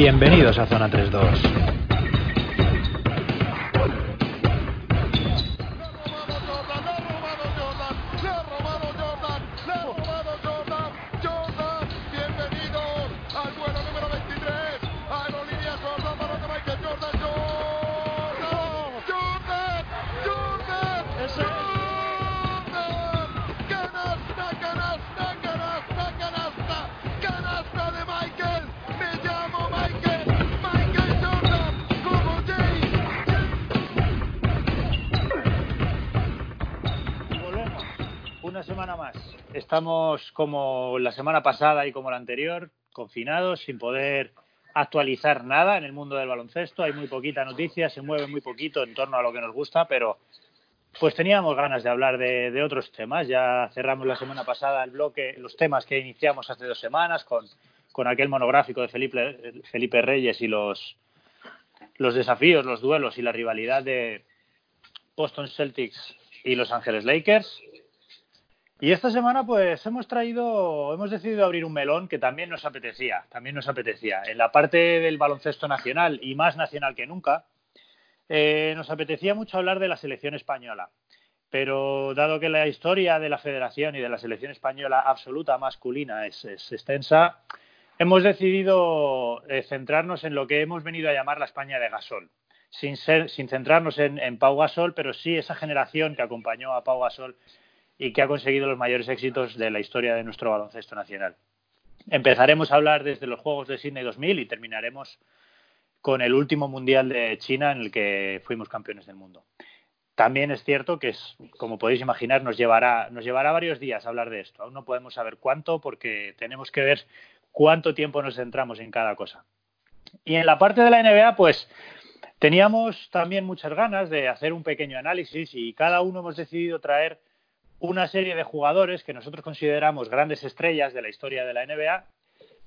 Bienvenidos a Zona 32. Como la semana pasada y como la anterior, confinados, sin poder actualizar nada en el mundo del baloncesto. Hay muy poquita noticia, se mueve muy poquito en torno a lo que nos gusta, pero pues teníamos ganas de hablar de, otros temas. Ya cerramos la semana pasada el bloque, los temas que iniciamos hace dos semanas con, con aquel monográfico de Felipe, Felipe Reyes y los, los desafíos, los duelos y la rivalidad de Boston Celtics y Los Ángeles Lakers. Y esta semana pues hemos traído, hemos decidido abrir un melón que también nos apetecía, también nos apetecía. En la parte del baloncesto nacional y más nacional que nunca, eh, nos apetecía mucho hablar de la selección española. Pero dado que la historia de la federación y de la selección española absoluta masculina es, extensa, hemos decidido eh, centrarnos en lo que hemos venido a llamar la España de Gasol. Sin, ser, sin centrarnos en, en Pau Gasol, pero sí esa generación que acompañó a Pau Gasol y que ha conseguido los mayores éxitos de la historia de nuestro baloncesto nacional. Empezaremos a hablar desde los Juegos de Sydney 2000 y terminaremos con el último Mundial de China en el que fuimos campeones del mundo. También es cierto que, es, como podéis imaginar, nos llevará, nos llevará varios días hablar de esto. Aún no podemos saber cuánto porque tenemos que ver cuánto tiempo nos centramos en cada cosa. Y en la parte de la NBA, pues teníamos también muchas ganas de hacer un pequeño análisis y cada uno hemos decidido traer una serie de jugadores que nosotros consideramos grandes estrellas de la historia de la NBA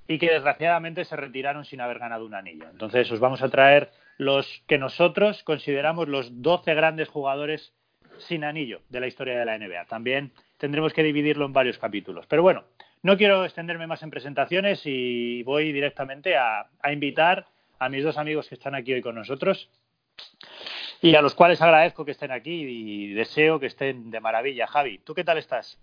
y que desgraciadamente se retiraron sin haber ganado un anillo. Entonces os vamos a traer los que nosotros consideramos los 12 grandes jugadores sin anillo de la historia de la NBA. También tendremos que dividirlo en varios capítulos. Pero bueno, no quiero extenderme más en presentaciones y voy directamente a, a invitar a mis dos amigos que están aquí hoy con nosotros y a los cuales agradezco que estén aquí y deseo que estén de maravilla. Javi, ¿tú qué tal estás?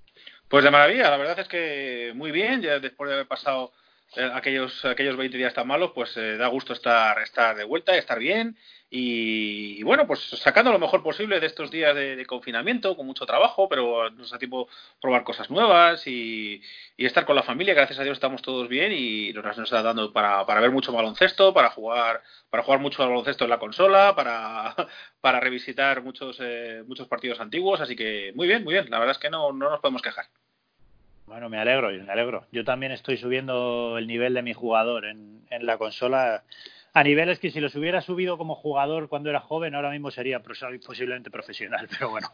Pues de maravilla, la verdad es que muy bien, ya después de haber pasado eh, aquellos, aquellos 20 días tan malos, pues eh, da gusto estar, estar de vuelta, estar bien y, bueno, pues sacando lo mejor posible de estos días de, confinamiento, con mucho trabajo, pero nos da tiempo probar cosas nuevas y, estar con la familia. Gracias a Dios estamos todos bien y nos, nos está dando para, para ver mucho baloncesto, para jugar, para jugar mucho baloncesto en la consola, para, para revisitar muchos, eh, muchos partidos antiguos. Así que muy bien, muy bien. La verdad es que no, no nos podemos quejar. Bueno, me alegro, me alegro. Yo también estoy subiendo el nivel de mi jugador en, la consola a niveles que si los hubiera subido como jugador cuando era joven, ahora mismo sería posiblemente profesional, pero bueno.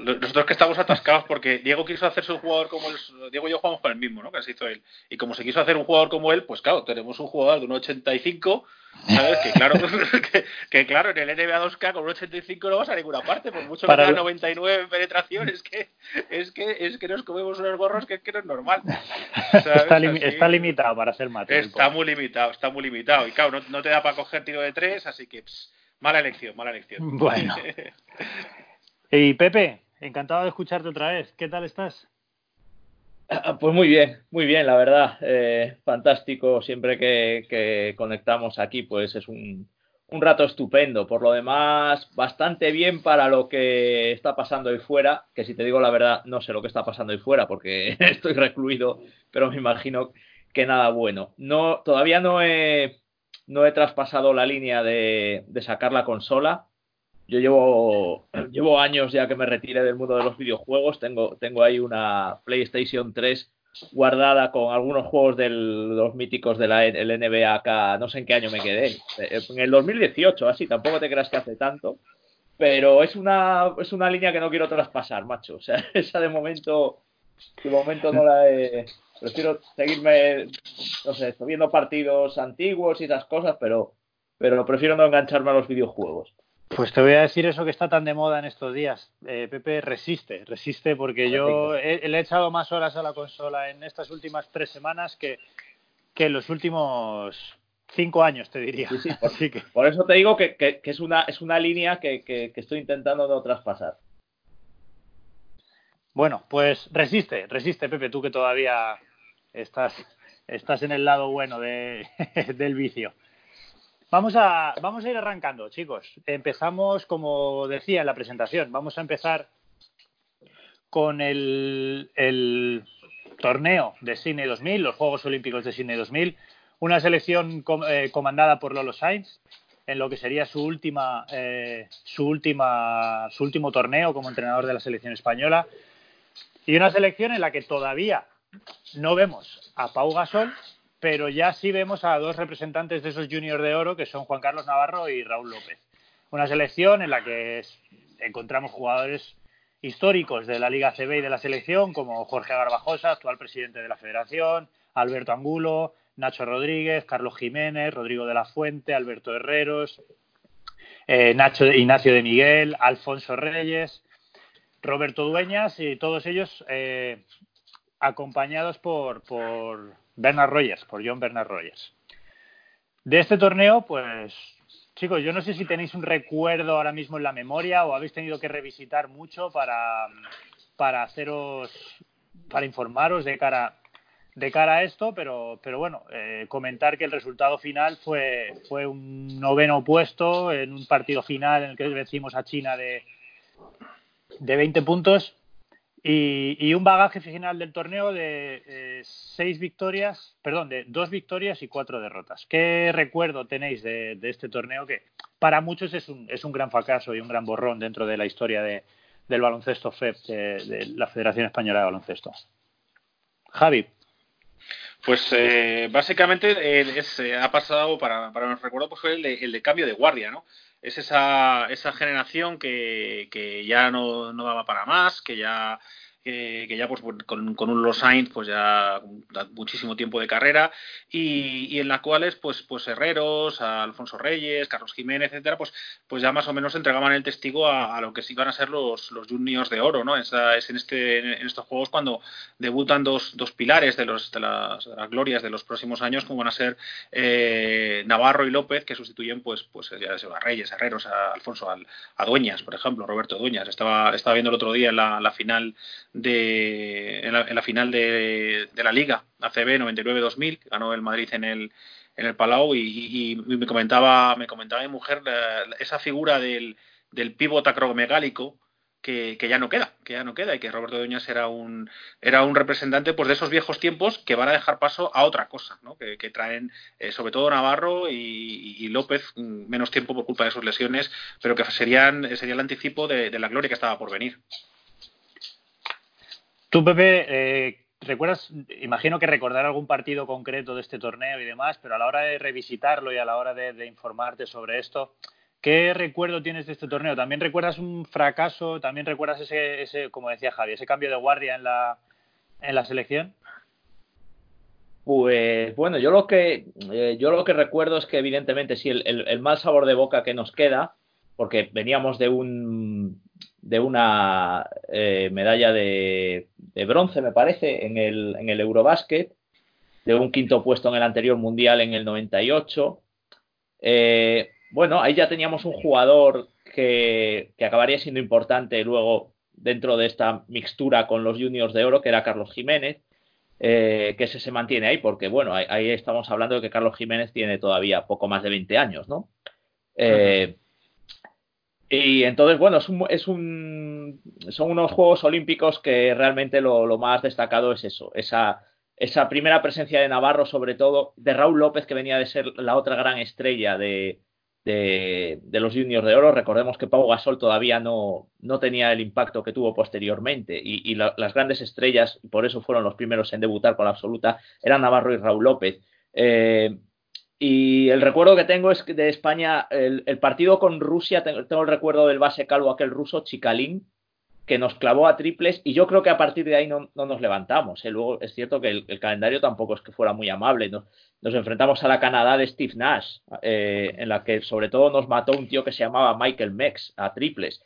nosotros que estamos atascados porque Diego quiso hacerse un jugador como él, Diego y yo jugamos con el mismo, ¿no? Que se hizo él. Y como se quiso hacer un jugador como él, pues claro, tenemos un jugador de un 85 ¿Sabes? Que claro, que, claro, en el NBA 2K con un 85 no vas a ninguna parte, por mucho que tenga 99 en penetración, es que, es que, es que nos comemos unos gorros que, que no es normal. Está, limitado para ser mate. Está muy limitado, está muy limitado. Y claro, no, te da para coger tiro de tres, así que mala elección, mala elección. Bueno. y Pepe, encantado de escucharte otra vez. ¿Qué tal estás? Ah, pues muy bien, muy bien, la verdad. Eh, fantástico. Siempre que, conectamos aquí, pues es un, un, rato estupendo. Por lo demás, bastante bien para lo que está pasando ahí fuera. Que si te digo la verdad, no sé lo que está pasando ahí fuera porque estoy recluido, pero me imagino que nada bueno. No, todavía no he, no he traspasado la línea de, de sacar la consola yo llevo, llevo años ya que me retiré del mundo de los videojuegos. Tengo, tengo ahí una PlayStation 3 guardada con algunos juegos de los míticos de la NBA acá. No sé en qué año me quedé. En el 2018, así. Tampoco te creas que hace tanto. Pero es una, es una línea que no quiero traspasar, macho. O sea, esa de momento, de momento no la he. Prefiero seguirme, no sé, viendo partidos antiguos y esas cosas, pero, pero prefiero no engancharme a los videojuegos. Pues te voy a decir eso que está tan de moda en estos días. Eh, Pepe resiste, resiste porque yo he, le he echado más horas a la consola en estas últimas tres semanas que, que en los últimos cinco años, te diría. por, eso te digo que, es, una, es una línea que, estoy intentando no traspasar. Bueno, pues resiste, resiste, Pepe, tú que todavía estás, estás en el lado bueno de, del vicio. Vamos a, vamos a ir arrancando, chicos. Empezamos, como decía en la presentación, vamos a empezar con el, el torneo de Sydney 2000, los Juegos Olímpicos de Sydney 2000, una selección eh, comandada por Lolo Sainz en lo que sería su última, eh, su última, su último torneo como entrenador de la selección española y una selección en la que todavía no vemos a Pau Gasol, pero ya sí vemos a dos representantes de esos juniors de oro, que son Juan Carlos Navarro y Raúl López. Una selección en la que encontramos jugadores históricos de la Liga CB y de la selección, como Jorge Garbajosa, actual presidente de la Federación, Alberto Angulo, Nacho Rodríguez, Carlos Jiménez, Rodrigo de la Fuente, Alberto Herreros, eh, Nacho Ignacio de Miguel, Alfonso Reyes, Roberto Dueñas y todos ellos eh, acompañados por, por Bernard Rogers, por John Bernard Rogers. De este torneo, pues chicos, yo no sé si tenéis un recuerdo ahora mismo en la memoria o habéis tenido que revisitar mucho para, para haceros, para informaros de cara, de cara a esto, pero, pero bueno, eh, comentar que el resultado final fue, fue un noveno puesto en un partido final en el que vencimos a China de, de 20 puntos y, un bagaje final del torneo de eh, seis victorias, perdón, de dos victorias y cuatro derrotas. ¿Qué recuerdo tenéis de, este torneo que para muchos es un, es un gran fracaso y un gran borrón dentro de la historia de, del baloncesto FEP, de, la Federación Española de Baloncesto? Javi. Pues eh, básicamente eh, ha pasado, para, para recuerdo, pues fue el el de cambio de guardia, ¿no? Es esa, esa generación que, que ya no, no daba para más, que ya que, ya pues con, con un Los Sainz pues ya muchísimo tiempo de carrera y, en las cuales pues pues Herreros, Alfonso Reyes, Carlos Jiménez, etcétera, pues pues ya más o menos entregaban el testigo a, lo que sí van a ser los, los juniors de oro, ¿no? es en este en estos juegos cuando debutan dos, dos pilares de los de las, glorias de los próximos años como van a ser eh, Navarro y López que sustituyen pues pues ya a Reyes, Herreros, a Alfonso, a, Dueñas, por ejemplo, Roberto Dueñas. Estaba estaba viendo el otro día la, la final de, en, la, final de, la Liga ACB 99-2000, que ganó el Madrid en el, en el Palau y, me comentaba me comentaba mi mujer esa figura del, del pívot acromegálico que, que, ya no queda, que ya no queda y que Roberto Dueñas era un era un representante pues de esos viejos tiempos que van a dejar paso a otra cosa, ¿no? que, traen eh, sobre todo Navarro y, López mm, menos tiempo por culpa de sus lesiones, pero que serían sería el anticipo de la gloria que estaba por venir. Tú, Pepe, eh, recuerdas, imagino que recordar algún partido concreto de este torneo y demás, pero a la hora de revisitarlo y a la hora de, informarte sobre esto, ¿qué recuerdo tienes de este torneo? ¿También recuerdas un fracaso? ¿También recuerdas ese, ese como decía Javi, ese cambio de guardia en la, en la selección? Pues bueno, yo lo que eh, yo lo que recuerdo es que evidentemente sí el, el, mal sabor de boca que nos queda, porque veníamos de un de una eh, medalla de, bronce, me parece, en el, en el Eurobasket, de un quinto puesto en el anterior mundial en el 98. Eh, bueno, ahí ya teníamos un jugador que, acabaría siendo importante luego dentro de esta mixtura con los juniors de oro, que era Carlos Jiménez, eh, que se mantiene ahí, porque bueno, ahí, estamos hablando de que Carlos Jiménez tiene todavía poco más de 20 años, ¿no? Y entonces, bueno, es un, es son unos Juegos Olímpicos que realmente lo, más destacado es eso, esa, esa primera presencia de Navarro, sobre todo, de Raúl López, que venía de ser la otra gran estrella de, de, los juniors de oro. Recordemos que Pau Gasol todavía no, no tenía el impacto que tuvo posteriormente y, y las grandes estrellas, por eso fueron los primeros en debutar con la absoluta, eran Navarro y Raúl López. Eh, y el recuerdo que tengo es de España, el, partido con Rusia, tengo, el recuerdo del base calvo aquel ruso, Chicalín, que nos clavó a triples y yo creo que a partir de ahí no, nos levantamos. ¿eh? Luego es cierto que el, calendario tampoco es que fuera muy amable. Nos enfrentamos a la Canadá de Steve Nash, eh, en la que sobre todo nos mató un tío que se llamaba Michael Mex a triples.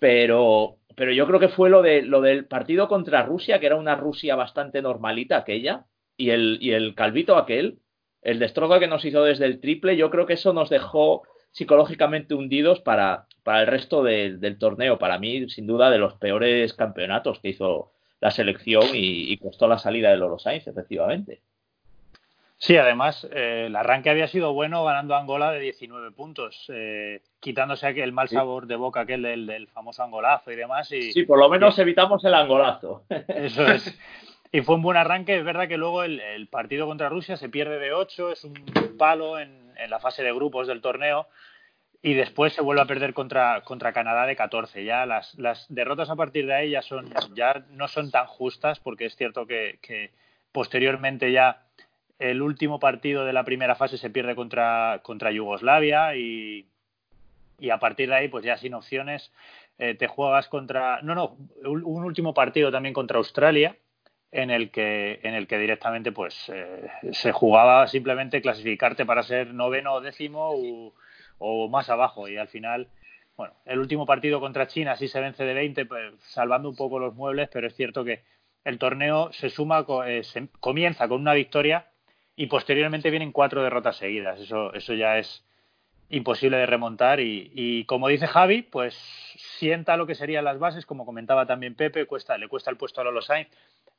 Pero, pero yo creo que fue lo, de, lo del partido contra Rusia, que era una Rusia bastante normalita aquella, y el, y el calvito aquel, el destrozo que nos hizo desde el triple, yo creo que eso nos dejó psicológicamente hundidos para, para el resto del torneo. Para mí, sin duda, de los peores campeonatos que hizo la selección y, costó la salida de Loro Sainz, efectivamente. Sí, además, eh, el arranque había sido bueno ganando Angola de 19 puntos, eh, quitándose el mal sabor de boca aquel del, famoso angolazo y demás. Y, sí, por lo menos evitamos el angolazo. Eso es. Y fue un buen arranque. Es verdad que luego el, partido contra Rusia se pierde de 8, es un palo en, la fase de grupos del torneo. Y después se vuelve a perder contra, Canadá de 14. Ya las, derrotas a partir de ahí ya, son, ya no son tan justas, porque es cierto que, posteriormente ya el último partido de la primera fase se pierde contra, Yugoslavia y, y a partir de ahí, pues ya sin opciones, eh, te juegas contra. No, no, un, último partido también contra Australia, en el que, en el que directamente pues eh, se jugaba simplemente clasificarte para ser noveno o décimo o, más abajo. Y al final bueno el último partido contra China sí se vence de 20 pues, salvando un poco los muebles pero es cierto que el torneo se suma eh, se comienza con una victoria y posteriormente vienen cuatro derrotas seguidas. Eso eso ya es imposible de remontar y, y como dice Javi pues sienta lo que serían las bases como comentaba también Pepe cuesta le cuesta el puesto a Lolo Sainz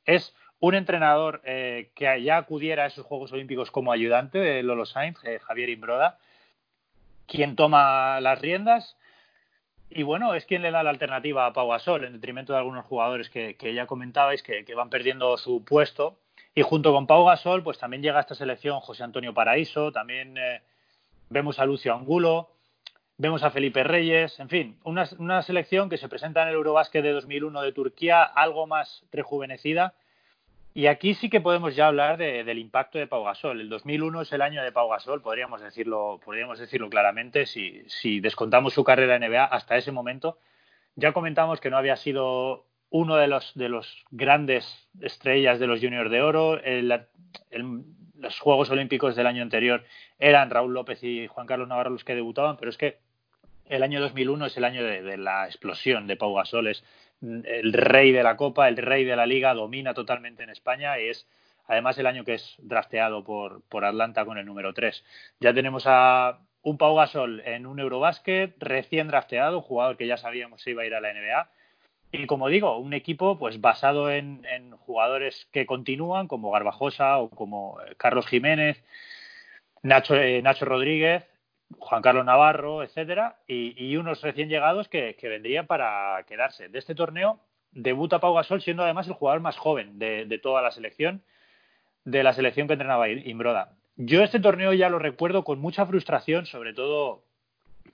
es un entrenador eh, que ya acudiera a esos Juegos Olímpicos como ayudante de Lolo Sainz, eh, Javier Imbroda, quien toma las riendas y bueno, es quien le da la alternativa a Pau Gasol en detrimento de algunos jugadores que, ya comentabais que, van perdiendo su puesto. Y junto con Pau Gasol, pues también llega a esta selección José Antonio Paraíso, también eh, vemos a Lucio Angulo, vemos a Felipe Reyes, en fin, una, una selección que se presenta en el Eurobásquet de 2001 de Turquía, algo más rejuvenecida, y aquí sí que podemos ya hablar del impacto de Pau Gasol. El 2001 es el año de Pau Gasol, podríamos decirlo, podríamos decirlo claramente, si, si descontamos su carrera en NBA hasta ese momento. Ya comentamos que no había sido uno de los, de los grandes estrellas de los Juniors de Oro. los Juegos Olímpicos del año anterior eran Raúl López y Juan Carlos Navarro los que debutaban, pero es que el año 2001 es el año de, la explosión de Pau Gasol. Es, el rey de la Copa, el rey de la Liga, domina totalmente en España y es además el año que es drafteado por, por Atlanta con el número 3. Ya tenemos a un Pau Gasol en un Eurobásquet recién drafteado, jugador que ya sabíamos se iba a ir a la NBA. Y como digo, un equipo pues basado en, jugadores que continúan, como Garbajosa o como Carlos Jiménez, Nacho, eh, Nacho Rodríguez, Juan Carlos Navarro, etcétera, y, unos recién llegados que, vendrían para quedarse. De este torneo debuta Pau Gasol siendo además el jugador más joven de, toda la selección, de la selección que entrenaba Imbroda. Yo este torneo ya lo recuerdo con mucha frustración, sobre todo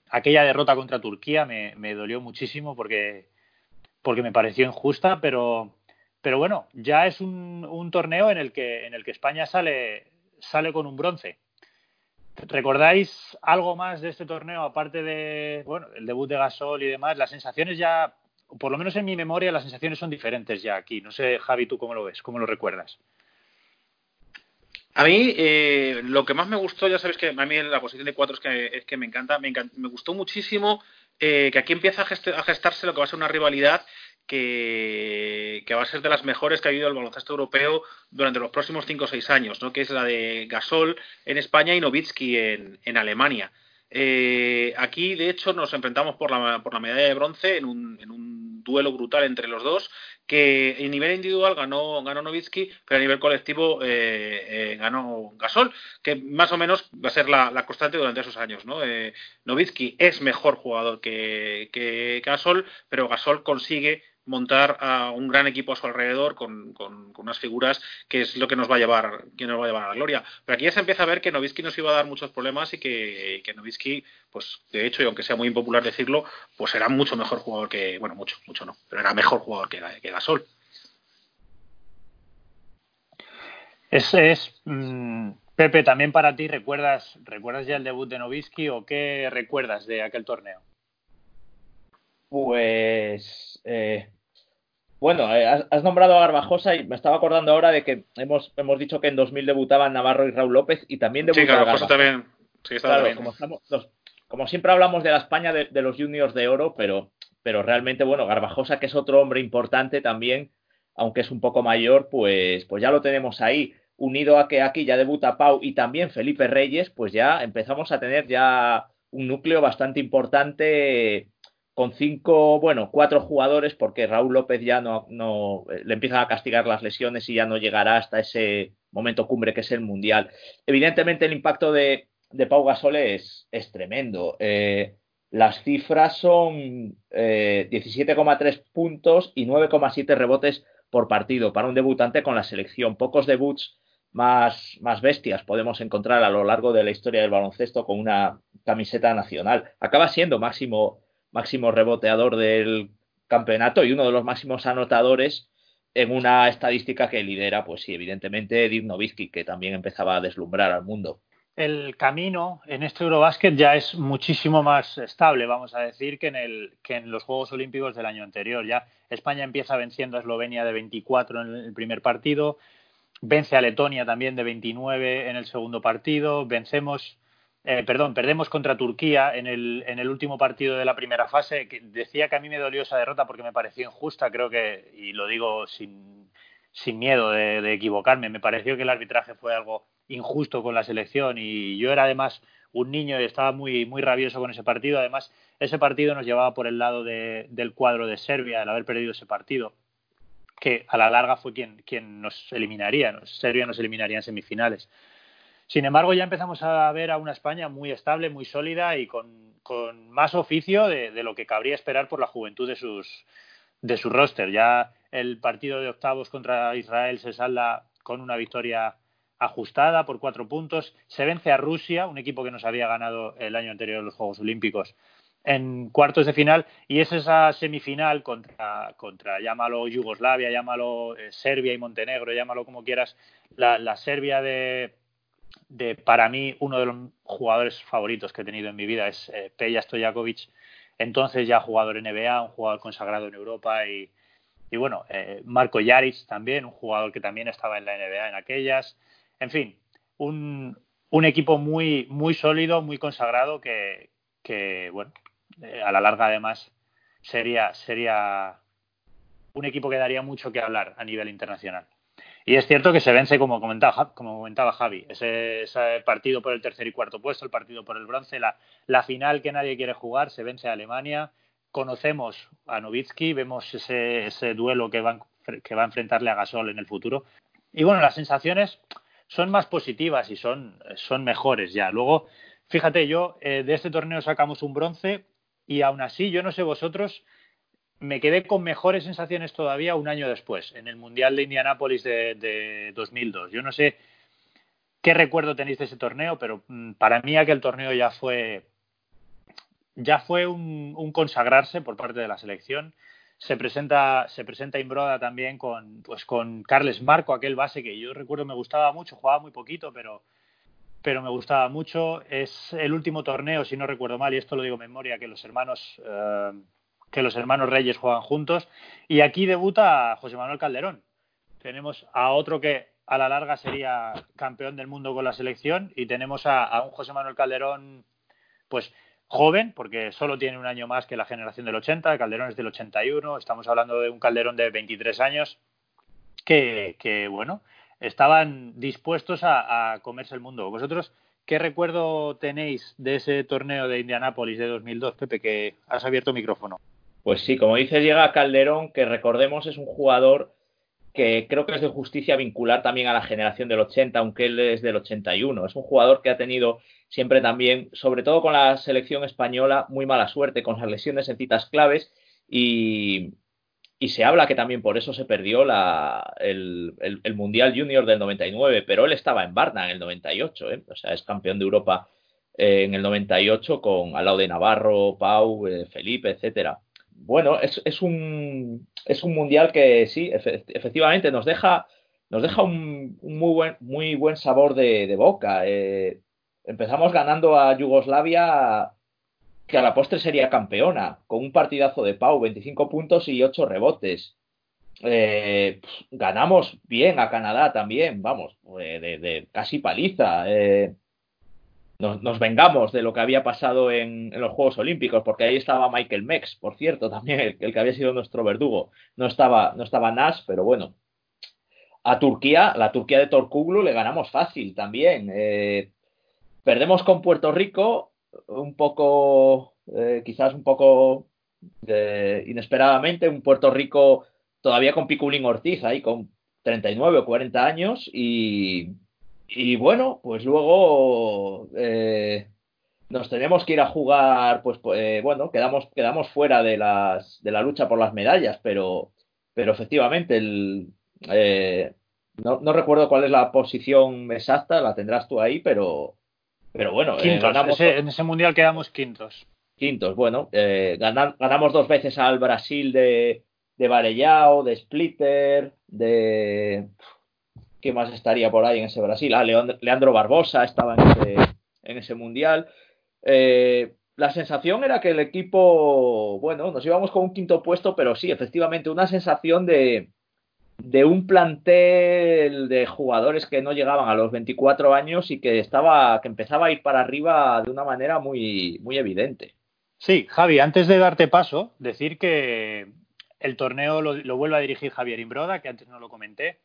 aquella derrota contra Turquía me, dolió muchísimo porque, porque me pareció injusta, pero, pero bueno, ya es un, un torneo en el que, en el que España sale, sale con un bronce ¿Recordáis algo más de este torneo, aparte de bueno, el debut de Gasol y demás? Las sensaciones ya, por lo menos en mi memoria, las sensaciones son diferentes ya aquí. No sé, Javi, ¿tú cómo lo ves? ¿Cómo lo recuerdas? A mí, eh, lo que más me gustó, ya sabéis que a mí la posición de cuatro es que, es que me encanta, me, me gustó muchísimo eh, que aquí empieza a, gestarse lo que va a ser una rivalidad que, va a ser de las mejores que ha habido el baloncesto europeo durante los próximos 5 o 6 años, ¿no? que es la de Gasol en España y Novitsky en, en Alemania. Eh, aquí, de hecho, nos enfrentamos por la, por la medalla de bronce en un, en un duelo brutal entre los dos, que en nivel individual ganó, ganó Novitsky, pero a nivel colectivo eh, eh, ganó Gasol, que más o menos va a ser la, constante durante esos años. ¿no? Novitsky es mejor jugador que, que Gasol, pero Gasol consigue montar a un gran equipo a su alrededor con, unas figuras que es lo que nos va a llevar que nos va a llevar a la gloria. Pero aquí ya se empieza a ver que Novisky nos iba a dar muchos problemas y que, que Novisky, pues de hecho, y aunque sea muy impopular decirlo, pues era mucho mejor jugador que, bueno, mucho, mucho no, pero era mejor jugador que, que Gasol. Ese es, mm, Pepe, también para ti, ¿recuerdas, ¿recuerdas ya el debut de Novisky o qué recuerdas de aquel torneo? Pues eh, bueno, eh, has, nombrado a Garbajosa y me estaba acordando ahora de que hemos, hemos dicho que en 2000 debutaban Navarro y Raúl López y también debutaba sí, Garbajosa. también. Sí, está bien. Como, siempre hablamos de la España de, los juniors de oro, pero, pero realmente, bueno, Garbajosa, que es otro hombre importante también, aunque es un poco mayor, pues, pues ya lo tenemos ahí. unido a que aquí ya debuta Pau y también Felipe Reyes, pues ya empezamos a tener ya un núcleo bastante importante con cinco, bueno, cuatro jugadores, porque Raúl López ya no, no le empiezan a castigar las lesiones y ya no llegará hasta ese momento cumbre que es el Mundial. Evidentemente el impacto de, Pau Gasol es, es tremendo. Eh, las cifras son 17,3 eh, puntos y 9,7 rebotes por partido para un debutante con la selección. Pocos debuts más, más bestias podemos encontrar a lo largo de la historia del baloncesto con una camiseta nacional. Acaba siendo máximo máximo reboteador del campeonato y uno de los máximos anotadores en una estadística que lidera, pues sí, evidentemente, Dirk Nowitzki, que también empezaba a deslumbrar al mundo. El camino en este Eurobásquet ya es muchísimo más estable, vamos a decir, que en, que en los Juegos Olímpicos del año anterior. Ya España empieza venciendo a Eslovenia de 24 en el primer partido, vence a Letonia también de 29 en el segundo partido, vencemos eh, perdón, perdemos contra Turquía en el, en el último partido de la primera fase. Decía que a mí me dolió esa derrota porque me pareció injusta, creo que, y lo digo sin, miedo de, equivocarme, me pareció que el arbitraje fue algo injusto con la selección y yo era además un niño y estaba muy, muy rabioso con ese partido. Además, ese partido nos llevaba por el lado del cuadro de Serbia, el haber perdido ese partido, que a la larga fue quien, quien nos eliminaría. Serbia nos eliminaría en semifinales. Sin embargo, ya empezamos a ver a una España muy estable, muy sólida y con, más oficio de, lo que cabría esperar por la juventud de sus de su roster. Ya el partido de octavos contra Israel se salda con una victoria ajustada por cuatro puntos. Se vence a Rusia, un equipo que nos había ganado el año anterior en los Juegos Olímpicos, en cuartos de final. Y es esa semifinal contra, contra llámalo Yugoslavia, llámalo eh, Serbia y Montenegro, llámalo como quieras, la Serbia de, de para mí uno de los jugadores favoritos que he tenido en mi vida es eh, Peja Stojakovic, entonces ya jugador NBA, un jugador consagrado en Europa y, bueno, eh, Marco Yaric también, un jugador que también estaba en la NBA en aquellas, en fin, un, equipo muy, muy sólido, muy consagrado que, que bueno, eh, a la larga además sería, sería un equipo que daría mucho que hablar a nivel internacional. Y es cierto que se vence, como comentaba, como comentaba Javi, ese, partido por el tercer y cuarto puesto, el partido por el bronce, la, final que nadie quiere jugar, se vence a Alemania. Conocemos a Novitsky, vemos ese, ese duelo que va, que va a enfrentarle a Gasol en el futuro. Y bueno, las sensaciones son más positivas y son, son mejores ya. Luego, fíjate, yo eh, de este torneo sacamos un bronce y aún así, yo no sé vosotros, me quedé con mejores sensaciones todavía un año después, en el Mundial de Indianápolis de, de 2002. Yo no sé qué recuerdo tenéis de ese torneo, pero mm, para mí aquel torneo ya fue ya fue un, consagrarse por parte de la selección. Se presenta, se presenta Imbroda también con, pues con Carles Marco, aquel base que yo recuerdo me gustaba mucho, jugaba muy poquito, pero, pero me gustaba mucho. Es el último torneo, si no recuerdo mal, y esto lo digo en memoria, que los hermanos eh, que los hermanos Reyes juegan juntos. Y aquí debuta José Manuel Calderón. Tenemos a otro que a la larga sería campeón del mundo con la selección y tenemos a, un José Manuel Calderón, pues joven, porque solo tiene un año más que la generación del 80, Calderón es del 81, estamos hablando de un Calderón de 23 años, que, bueno, estaban dispuestos a, a comerse el mundo. Vosotros ¿Qué recuerdo tenéis de ese torneo de Indianápolis de 2002, Pepe, que has abierto micrófono? Pues sí, como dices, llega Calderón, que recordemos es un jugador que creo que es de justicia vincular también a la generación del 80, aunque él es del 81. Es un jugador que ha tenido siempre también, sobre todo con la selección española, muy mala suerte con las lesiones en citas claves y, se habla que también por eso se perdió la, el, Mundial Junior del 99, pero él estaba en Barna en el 98, ¿eh? o sea, es campeón de Europa eh, en el 98 con al lado de Navarro, Pau, eh, Felipe, etcétera bueno, es, es, un, es un mundial que sí, efectivamente nos deja, nos deja un, muy, buen, muy buen sabor de, boca. Eh, empezamos ganando a Yugoslavia, que a la postre sería campeona, con un partidazo de Pau, 25 puntos y 8 rebotes. Eh, ganamos bien a Canadá también, vamos, de, de casi paliza. Eh, nos, vengamos de lo que había pasado en, los Juegos Olímpicos, porque ahí estaba Michael Mex, por cierto, también el, que había sido nuestro verdugo. No estaba, no estaba Nash, pero bueno. a Turquía, la Turquía de Torkuglu, le ganamos fácil también. Eh, perdemos con Puerto Rico, un poco, eh, quizás un poco inesperadamente, un Puerto Rico todavía con Piculín Ortiz ahí con 39 o 40 años y, y bueno, pues luego eh, nos tenemos que ir a jugar, pues, pues bueno, quedamos, quedamos fuera de, las, de la lucha por las medallas, pero, pero efectivamente el, eh, no, no, recuerdo cuál es la posición exacta, la tendrás tú ahí, pero, pero bueno. Eh, en ese mundial quedamos quintos. Quintos, bueno. Eh, ganamos dos veces al Brasil de, de Varellao, de Splitter, de. ¿Qué más estaría por ahí en ese Brasil? Ah, Leandro Barbosa estaba en ese, mundial. la sensación era que el equipo, bueno, nos íbamos con un quinto puesto, pero sí, efectivamente, una sensación de, de un plantel de jugadores que no llegaban a los 24 años y que estaba que empezaba a ir para arriba de una manera muy muy evidente. Sí, Javi, antes de darte paso, decir que el torneo lo, vuelve a dirigir Javier Imbroda, que antes no lo comenté,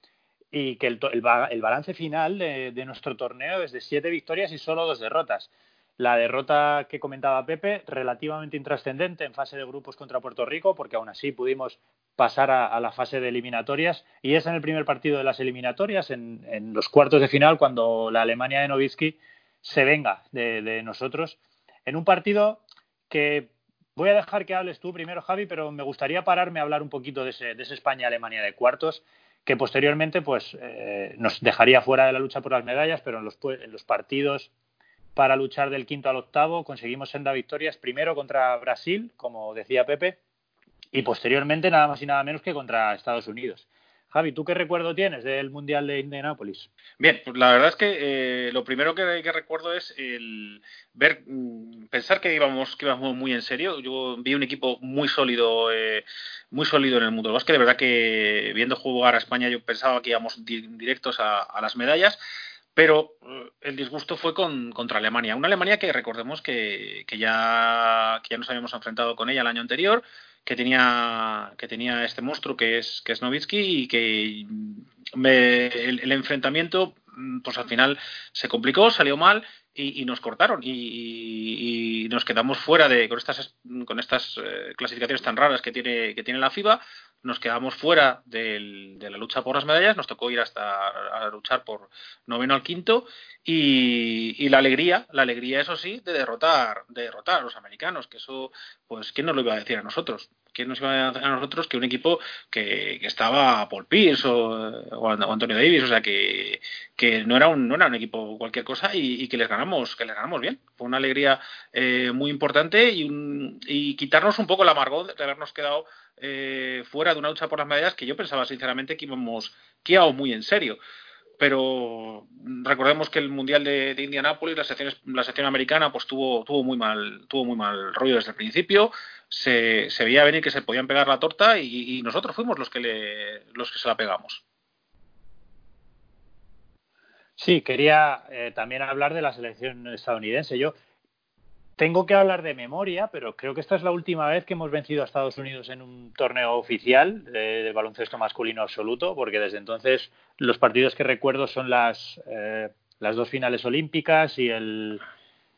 y que el, balance final de, de, nuestro torneo es de siete victorias y solo dos derrotas. La derrota que comentaba Pepe, relativamente intrascendente en fase de grupos contra Puerto Rico, porque aún así pudimos pasar a, la fase de eliminatorias. Y es en el primer partido de las eliminatorias, en, los cuartos de final, cuando la Alemania de Novitsky se venga de, nosotros. En un partido que voy a dejar que hables tú primero, Javi, pero me gustaría pararme a hablar un poquito de ese, España-Alemania de cuartos, que posteriormente pues, eh, nos dejaría fuera de la lucha por las medallas, pero en los, en los partidos para luchar del quinto al octavo conseguimos senda victorias, primero contra Brasil, como decía Pepe, y posteriormente nada más y nada menos que contra Estados Unidos. Javi, ¿tú qué recuerdo tienes del Mundial de Indianápolis? Bien, pues la verdad es que eh, lo primero que, recuerdo es el ver, mm, pensar que íbamos, que íbamos muy en serio. Yo vi un equipo muy sólido, eh, muy sólido en el mundo del básquet. De verdad que viendo jugar a España yo pensaba que íbamos directos a, las medallas pero eh, el disgusto fue con, contra Alemania. Una Alemania que recordemos que, que, ya, que ya nos habíamos enfrentado con ella el año anterior, que tenía, que tenía este monstruo que es, que es Novitsky y que el, enfrentamiento pues al final se complicó, salió mal y, nos cortaron. Y, nos quedamos fuera de con estas con estas eh, clasificaciones tan raras que tiene que tiene la FIBA nos quedamos fuera de la lucha por las medallas, nos tocó ir hasta a luchar por noveno al quinto. Y, la alegría, la alegría eso sí, de derrotar, de derrotar a los americanos, que eso, pues, ¿quién nos lo iba a decir a nosotros? ¿Quién nos iba a decir a nosotros que un equipo que, que estaba Paul Pierce o, Antonio Davis, o sea, que, que no era un, no era un equipo cualquier cosa y, que les ganamos, que les ganamos bien. Fue una alegría eh, muy importante y, y quitarnos un poco el amargo de habernos quedado eh, fuera de una lucha por las medallas que yo pensaba sinceramente que íbamos que íbamos muy en serio pero recordemos que el mundial de, de Indianápolis la sección, la sección americana pues tuvo tuvo muy mal tuvo muy mal rollo desde el principio se, veía venir que se podían pegar la torta y, nosotros fuimos los que los que se la pegamos Sí, quería eh, también hablar de la selección estadounidense. Yo tengo que hablar de memoria, pero creo que esta es la última vez que hemos vencido a Estados Unidos en un torneo oficial de, baloncesto masculino absoluto, porque desde entonces los partidos que recuerdo son las, eh, las dos finales olímpicas y el,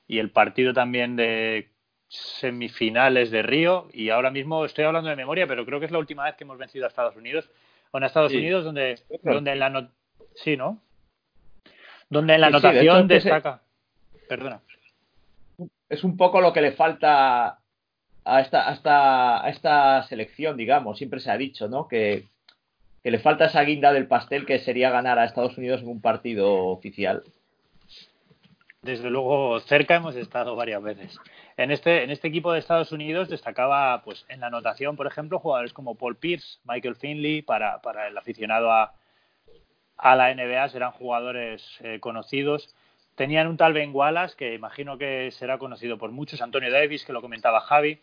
y el partido también de semifinales de Río. Y ahora mismo estoy hablando de memoria, pero creo que es la última vez que hemos vencido a Estados Unidos. O en Estados Unidos, donde, donde en la no... sí, ¿no? Donde en la anotación destaca. Perdona es un poco lo que le falta a esta, a esta selección, digamos. Siempre se ha dicho, ¿no? Que, le falta esa guinda del pastel que sería ganar a Estados Unidos en un partido oficial. Desde luego, cerca hemos estado varias veces. En este, este equipo de Estados Unidos destacaba, pues, en la anotación, por ejemplo, jugadores como Paul Pierce, Michael Finley, para, para el aficionado a, a la NBA serán jugadores eh, conocidos. Tenían un tal Ben Wallace, que imagino que será conocido por muchos, Antonio Davis, que lo comentaba Javi,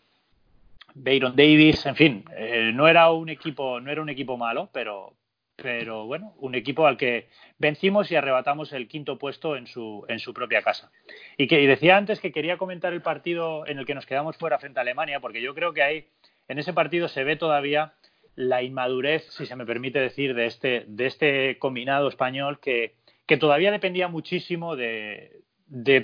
Bayron Davis, en fin, eh, no era un equipo, no era un equipo malo, pero, pero bueno, un equipo al que vencimos y arrebatamos el quinto puesto en su, en su propia casa. Y que decía antes que quería comentar el partido en el que nos quedamos fuera frente a Alemania, porque yo creo que ahí, en ese partido se ve todavía la inmadurez, si se me permite decir, de este, de este combinado español que, que todavía dependía muchísimo de,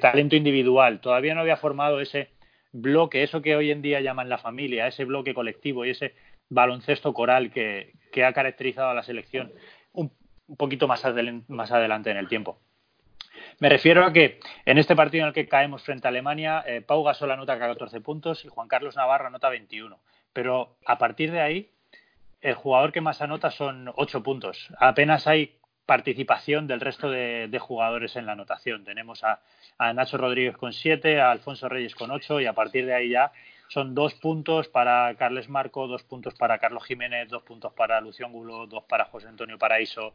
talento individual. Todavía no había formado ese bloque, eso que hoy en día llaman la familia, ese bloque colectivo y ese baloncesto coral que, ha caracterizado a la selección un, poquito más, más adelante en el tiempo. Me refiero a que en este partido en el que caemos frente a Alemania, eh, Pau Gasol anota 14 puntos y Juan Carlos Navarro anota 21. Pero a partir de ahí, el jugador que más anota son 8 puntos. Apenas hay participación del resto de, jugadores en la anotación. Tenemos a, Nacho Rodríguez con 7, a Alfonso Reyes con 8 y a partir de ahí ya son dos puntos para Carles Marco, dos puntos para Carlos Jiménez, dos puntos para Lucio Angulo, dos para José Antonio Paraíso.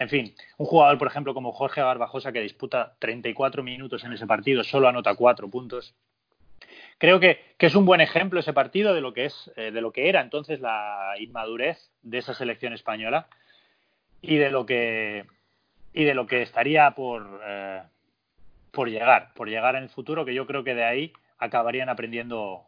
En fin, un jugador, por ejemplo, como Jorge Garbajosa, que disputa 34 minutos en ese partido, solo anota cuatro puntos. Creo que, es un buen ejemplo ese partido de lo que es, eh, de lo que era entonces la inmadurez de esa selección española y de lo que y de lo que estaría por eh, por llegar, por llegar en el futuro, que yo creo que de ahí acabarían aprendiendo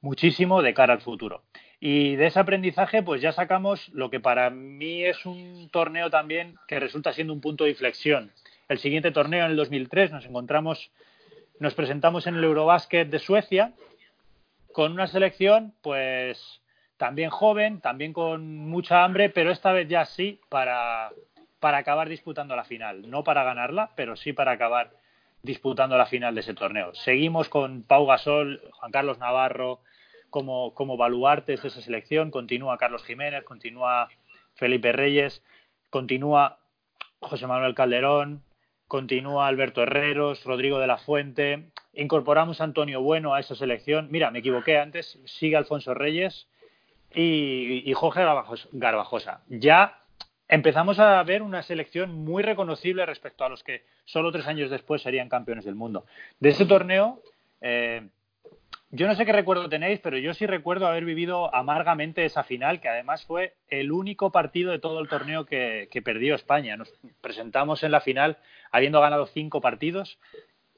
muchísimo de cara al futuro. Y de ese aprendizaje, pues ya sacamos lo que para mí es un torneo también que resulta siendo un punto de inflexión. El siguiente torneo, en el 2003, nos encontramos, nos presentamos en el Eurobásquet de Suecia con una selección, pues también joven, también con mucha hambre, pero esta vez ya sí para, para acabar disputando la final. No para ganarla, pero sí para acabar disputando la final de ese torneo. Seguimos con Pau Gasol, Juan Carlos Navarro, como, como baluartes de esa selección. Continúa Carlos Jiménez, continúa Felipe Reyes, continúa José Manuel Calderón, continúa Alberto Herreros, Rodrigo de la Fuente. Incorporamos a Antonio Bueno a esa selección. Mira, me equivoqué antes. Sigue Alfonso Reyes y, Jorge Garbajosa. Ya empezamos a ver una selección muy reconocible respecto a los que solo tres años después serían campeones del mundo. De ese torneo, eh, yo no sé qué recuerdo tenéis, pero yo sí recuerdo haber vivido amargamente esa final, que además fue el único partido de todo el torneo que, perdió España. Nos presentamos en la final habiendo ganado cinco partidos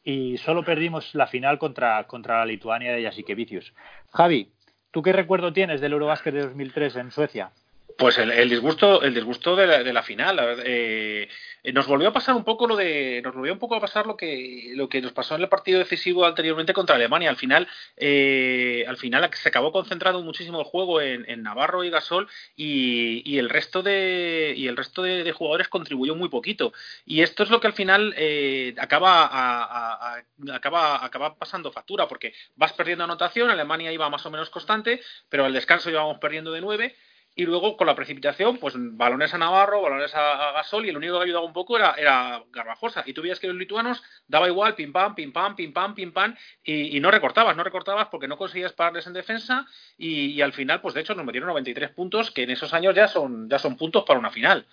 y solo perdimos la final contra, contra la Lituania de Jasikevicius. Javi, ¿tú qué recuerdo tienes del Eurobásquet de 2003 en Suecia? Pues el, disgusto, el disgusto de la, de la final. Eh, nos volvió a pasar un poco lo de, nos volvió un poco a pasar lo que, lo que nos pasó en el partido decisivo anteriormente contra Alemania. Al final, eh, al final se acabó concentrando muchísimo el juego en, Navarro y Gasol y, el resto de, y el resto de, jugadores contribuyó muy poquito. Y esto es lo que al final eh, acaba, acaba, acaba pasando factura porque vas perdiendo anotación. Alemania iba más o menos constante, pero al descanso íbamos perdiendo de nueve y luego con la precipitación, pues balones a Navarro, balones a, Gasol y el único que ayudaba un poco era, era Garbajosa. Y tú veías que los lituanos daba igual, pim pam, pim pam, pim pam, pim pam, y, no recortabas, no recortabas porque no conseguías pararles en defensa y, al final, pues de hecho nos metieron 93 puntos, que en esos años ya son, ya son puntos para una final.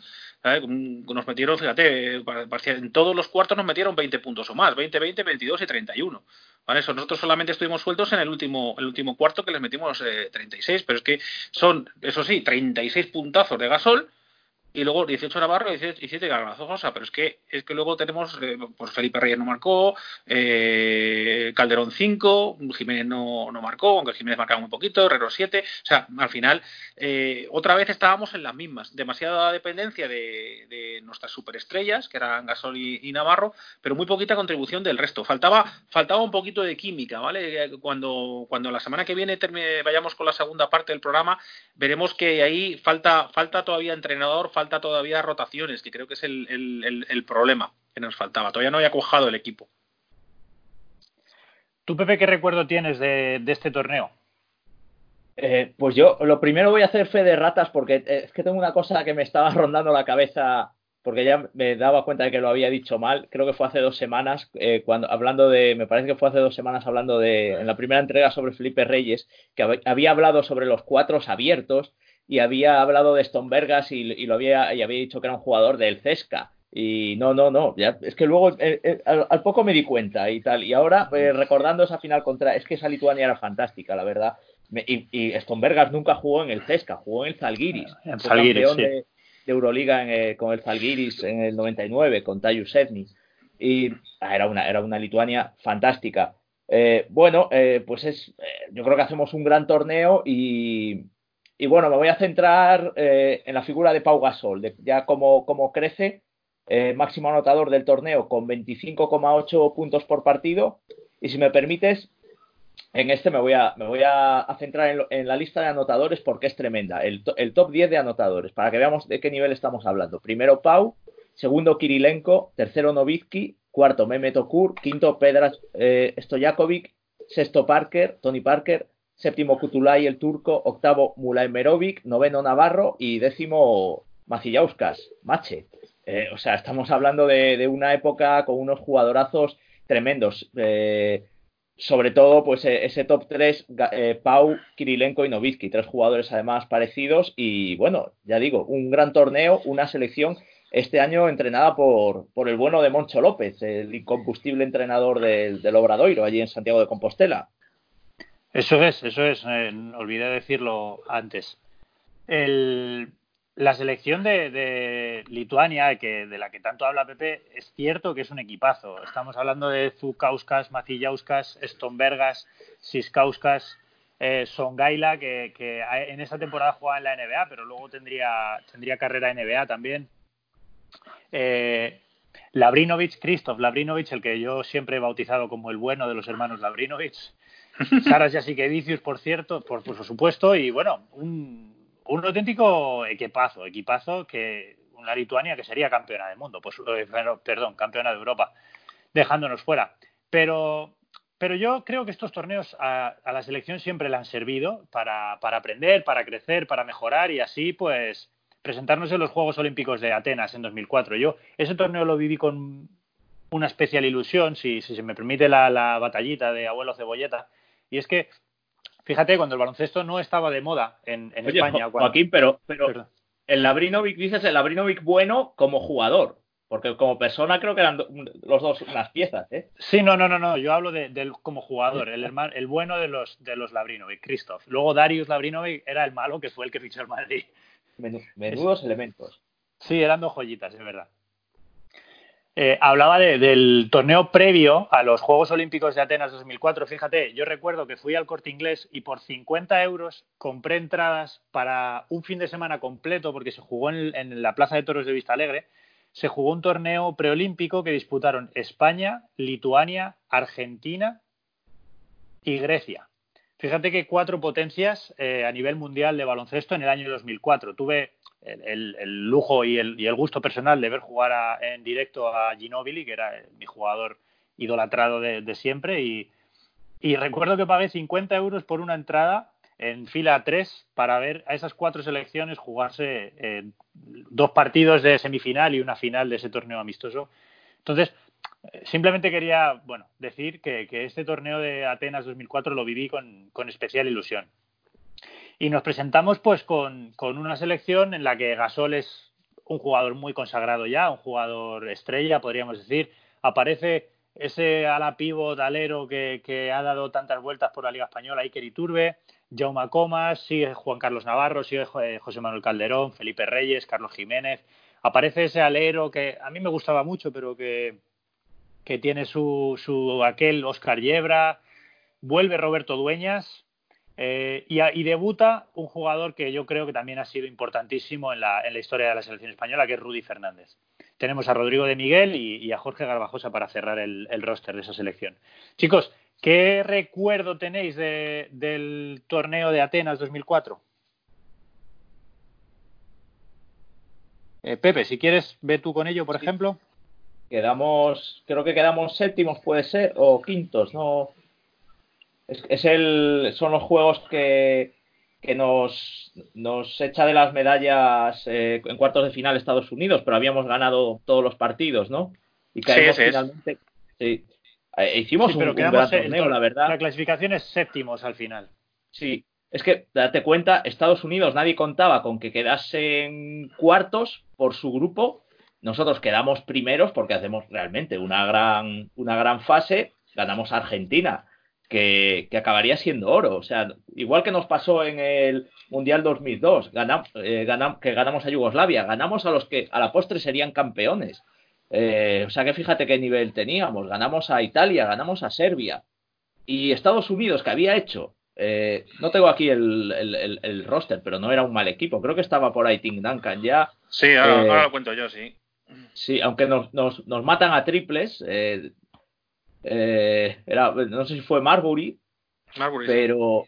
Nos metieron, fíjate, en todos los cuartos nos metieron 20 puntos o más, 20, 20, 22 y 31. Eso, nosotros solamente estuvimos sueltos en el último, el último cuarto que les metimos 36, eh, pero es que son, eso sí, 36 puntazos de gasol y luego 18 Navarro y 17 Garbazosa, pero es que es que luego tenemos eh, pues Felipe Reyes no marcó, eh, Calderón 5, Jiménez no, no, marcó, aunque Jiménez marcaba muy poquito, Herrero 7, o sea, al final eh, otra vez estábamos en las mismas, demasiada dependencia de, nuestras superestrellas, que eran Gasol y, Navarro, pero muy poquita contribución del resto, faltaba faltaba un poquito de química, ¿vale? Cuando cuando la semana que viene vayamos con la segunda parte del programa, veremos que ahí falta falta todavía entrenador, falta falta todavía rotaciones, que creo que es el, problema que nos faltaba. Todavía no había cuajado el equipo. ¿Tú, Pepe, qué recuerdo tienes de, este torneo? Eh, pues yo lo primero voy a hacer fe de ratas porque eh, es que tengo una cosa que me estaba rondando la cabeza porque ya me daba cuenta de que lo había dicho mal. Creo que fue hace dos semanas, eh, cuando hablando de, me parece que fue hace dos semanas hablando de, en la primera entrega sobre Felipe Reyes, que había hablado sobre los cuatros abiertos y había hablado de Stonbergas y, y, lo había, y había dicho que era un jugador del Cesca. Y no, no, no, ya, es que luego eh, eh, al, poco me di cuenta y tal. Y ahora, eh, recordando esa final contra, es que esa Lituania era fantástica, la verdad. y, y Stonbergas nunca jugó en el Cesca, jugó en el Zalgiris. En Zalgiris, de, Euroliga con el Zalgiris en el 99, con Tayus Evni. Y ah, era, una, era una Lituania fantástica. bueno, pues es, yo creo que hacemos un gran torneo y, Y bueno, me voy a centrar eh, en la figura de Pau Gasol, de ya como, como crece, eh, máximo anotador del torneo con 25,8 puntos por partido. Y si me permites, en este me voy a, me voy a, centrar en, la lista de anotadores porque es tremenda. El, el, top 10 de anotadores, para que veamos de qué nivel estamos hablando. Primero Pau, segundo Kirilenko, tercero Novitsky, cuarto Mehmet Okur, quinto Pedras eh, Stojakovic, sexto Parker, Tony Parker, séptimo Kutulay el turco, octavo Mulay Merovic, noveno Navarro y décimo Macillauskas, Mache. Eh, o sea, estamos hablando de, una época con unos jugadorazos tremendos. Eh, sobre todo, pues eh, ese top 3, Pau, Kirilenko y Novitsky, tres jugadores además parecidos. Y bueno, ya digo, un gran torneo, una selección este año entrenada por, por el bueno de Moncho López, el incombustible entrenador del, del Obradoiro, allí en Santiago de Compostela. Eso es, eso es. olvidé decirlo antes. La selección de, Lituania, que, de la que tanto habla Pepe, es cierto que es un equipazo. Estamos hablando de Zukauskas, Macillauskas, Stombergas, Siskauskas, eh, Songaila, que, en esta temporada juega en la NBA, pero luego tendría, tendría carrera NBA también. Eh, Labrinovic, Christoph Labrinovic, el que yo siempre he bautizado como el bueno de los hermanos Labrinovic. Saras Yasikevicius, por cierto, por, por supuesto, y bueno, un, un auténtico equipazo, equipazo que una Lituania que sería campeona del mundo, pues, eh, perdón, campeona de Europa, dejándonos fuera. Pero, pero yo creo que estos torneos a, la selección siempre le han servido para, aprender, para crecer, para mejorar y así pues presentarnos en los Juegos Olímpicos de Atenas en 2004. Yo ese torneo lo viví con una especial ilusión, si, si se me permite la, la batallita de abuelo cebolleta, y es que Fíjate, cuando el baloncesto no estaba de moda en, España. Joaquín, pero, pero el Labrinovic, dices el Labrinovic bueno como jugador. Porque como persona creo que eran los dos unas piezas, ¿eh? Sí, no, no, no, no. Yo hablo de, como jugador, el, el bueno de los de los Labrinovic, Christoph. Luego Darius Labrinovic era el malo que fue el que fichó el Madrid. Menudos elementos. Sí, eran dos joyitas, es verdad. Eh, hablaba del torneo previo a los Juegos Olímpicos de Atenas 2004. Fíjate, yo recuerdo que fui al corte inglés y por 50 euros compré entradas para un fin de semana completo porque se jugó en, la Plaza de Toros de Vista Alegre. Se jugó un torneo preolímpico que disputaron España, Lituania, Argentina y Grecia. Fíjate que cuatro potencias eh, a nivel mundial de baloncesto en el año 2004. Tuve el, lujo y el, gusto personal de ver jugar en directo a Ginobili, que era mi jugador idolatrado de, siempre, y, recuerdo que pagué 50 euros por una entrada en fila 3 para ver a esas cuatro selecciones jugarse eh, dos partidos de semifinal y una final de ese torneo amistoso. Entonces, simplemente quería bueno, decir que, este torneo de Atenas 2004 lo viví con especial ilusión. Y nos presentamos pues con, una selección en la que Gasol es un jugador muy consagrado ya, un jugador estrella, podríamos decir. Aparece ese ala pívot alero que, que, ha dado tantas vueltas por la Liga Española, Iker Iturbe, Jaume Comas, sigue Juan Carlos Navarro, sigue José Manuel Calderón, Felipe Reyes, Carlos Jiménez. Aparece ese alero que a mí me gustaba mucho, pero que, que tiene su, su aquel Oscar Yebra. Vuelve Roberto Dueñas, eh, y, debuta un jugador que yo creo que también ha sido importantísimo en la, historia de la selección española, que es Rudy Fernández. Tenemos a Rodrigo de Miguel y, a Jorge Garbajosa para cerrar el, roster de esa selección. Chicos, ¿qué recuerdo tenéis del torneo de Atenas 2004? Eh, Pepe, si quieres, ve tú con ello, por ejemplo. Quedamos, creo que quedamos séptimos, puede ser, o quintos, no, es, el, son los juegos que, que nos, nos echa de las medallas eh, en cuartos de final Estados Unidos, pero habíamos ganado todos los partidos, ¿no? Y finalmente. Sí. Eh, hicimos un, gran torneo, la verdad. La clasificación es séptimos al final. Sí, es que date cuenta, Estados Unidos nadie contaba con que quedasen cuartos por su grupo. Nosotros quedamos primeros porque hacemos realmente una gran, una gran fase. Ganamos a Argentina que, acabaría siendo oro. O sea, igual que nos pasó en el Mundial 2002, eh, que ganamos a Yugoslavia, ganamos a los que a la postre serían campeones. Eh, o sea que fíjate qué nivel teníamos. Ganamos a Italia, ganamos a Serbia. Y Estados Unidos, que había hecho eh, no tengo aquí el, el, roster, pero no era un mal equipo. Creo que estaba por ahí Tim Duncan ya. Sí, ahora, lo cuento yo, sí. Sí, aunque nos, nos, nos matan a triples. Era, no sé si fue Marbury. Marbury pero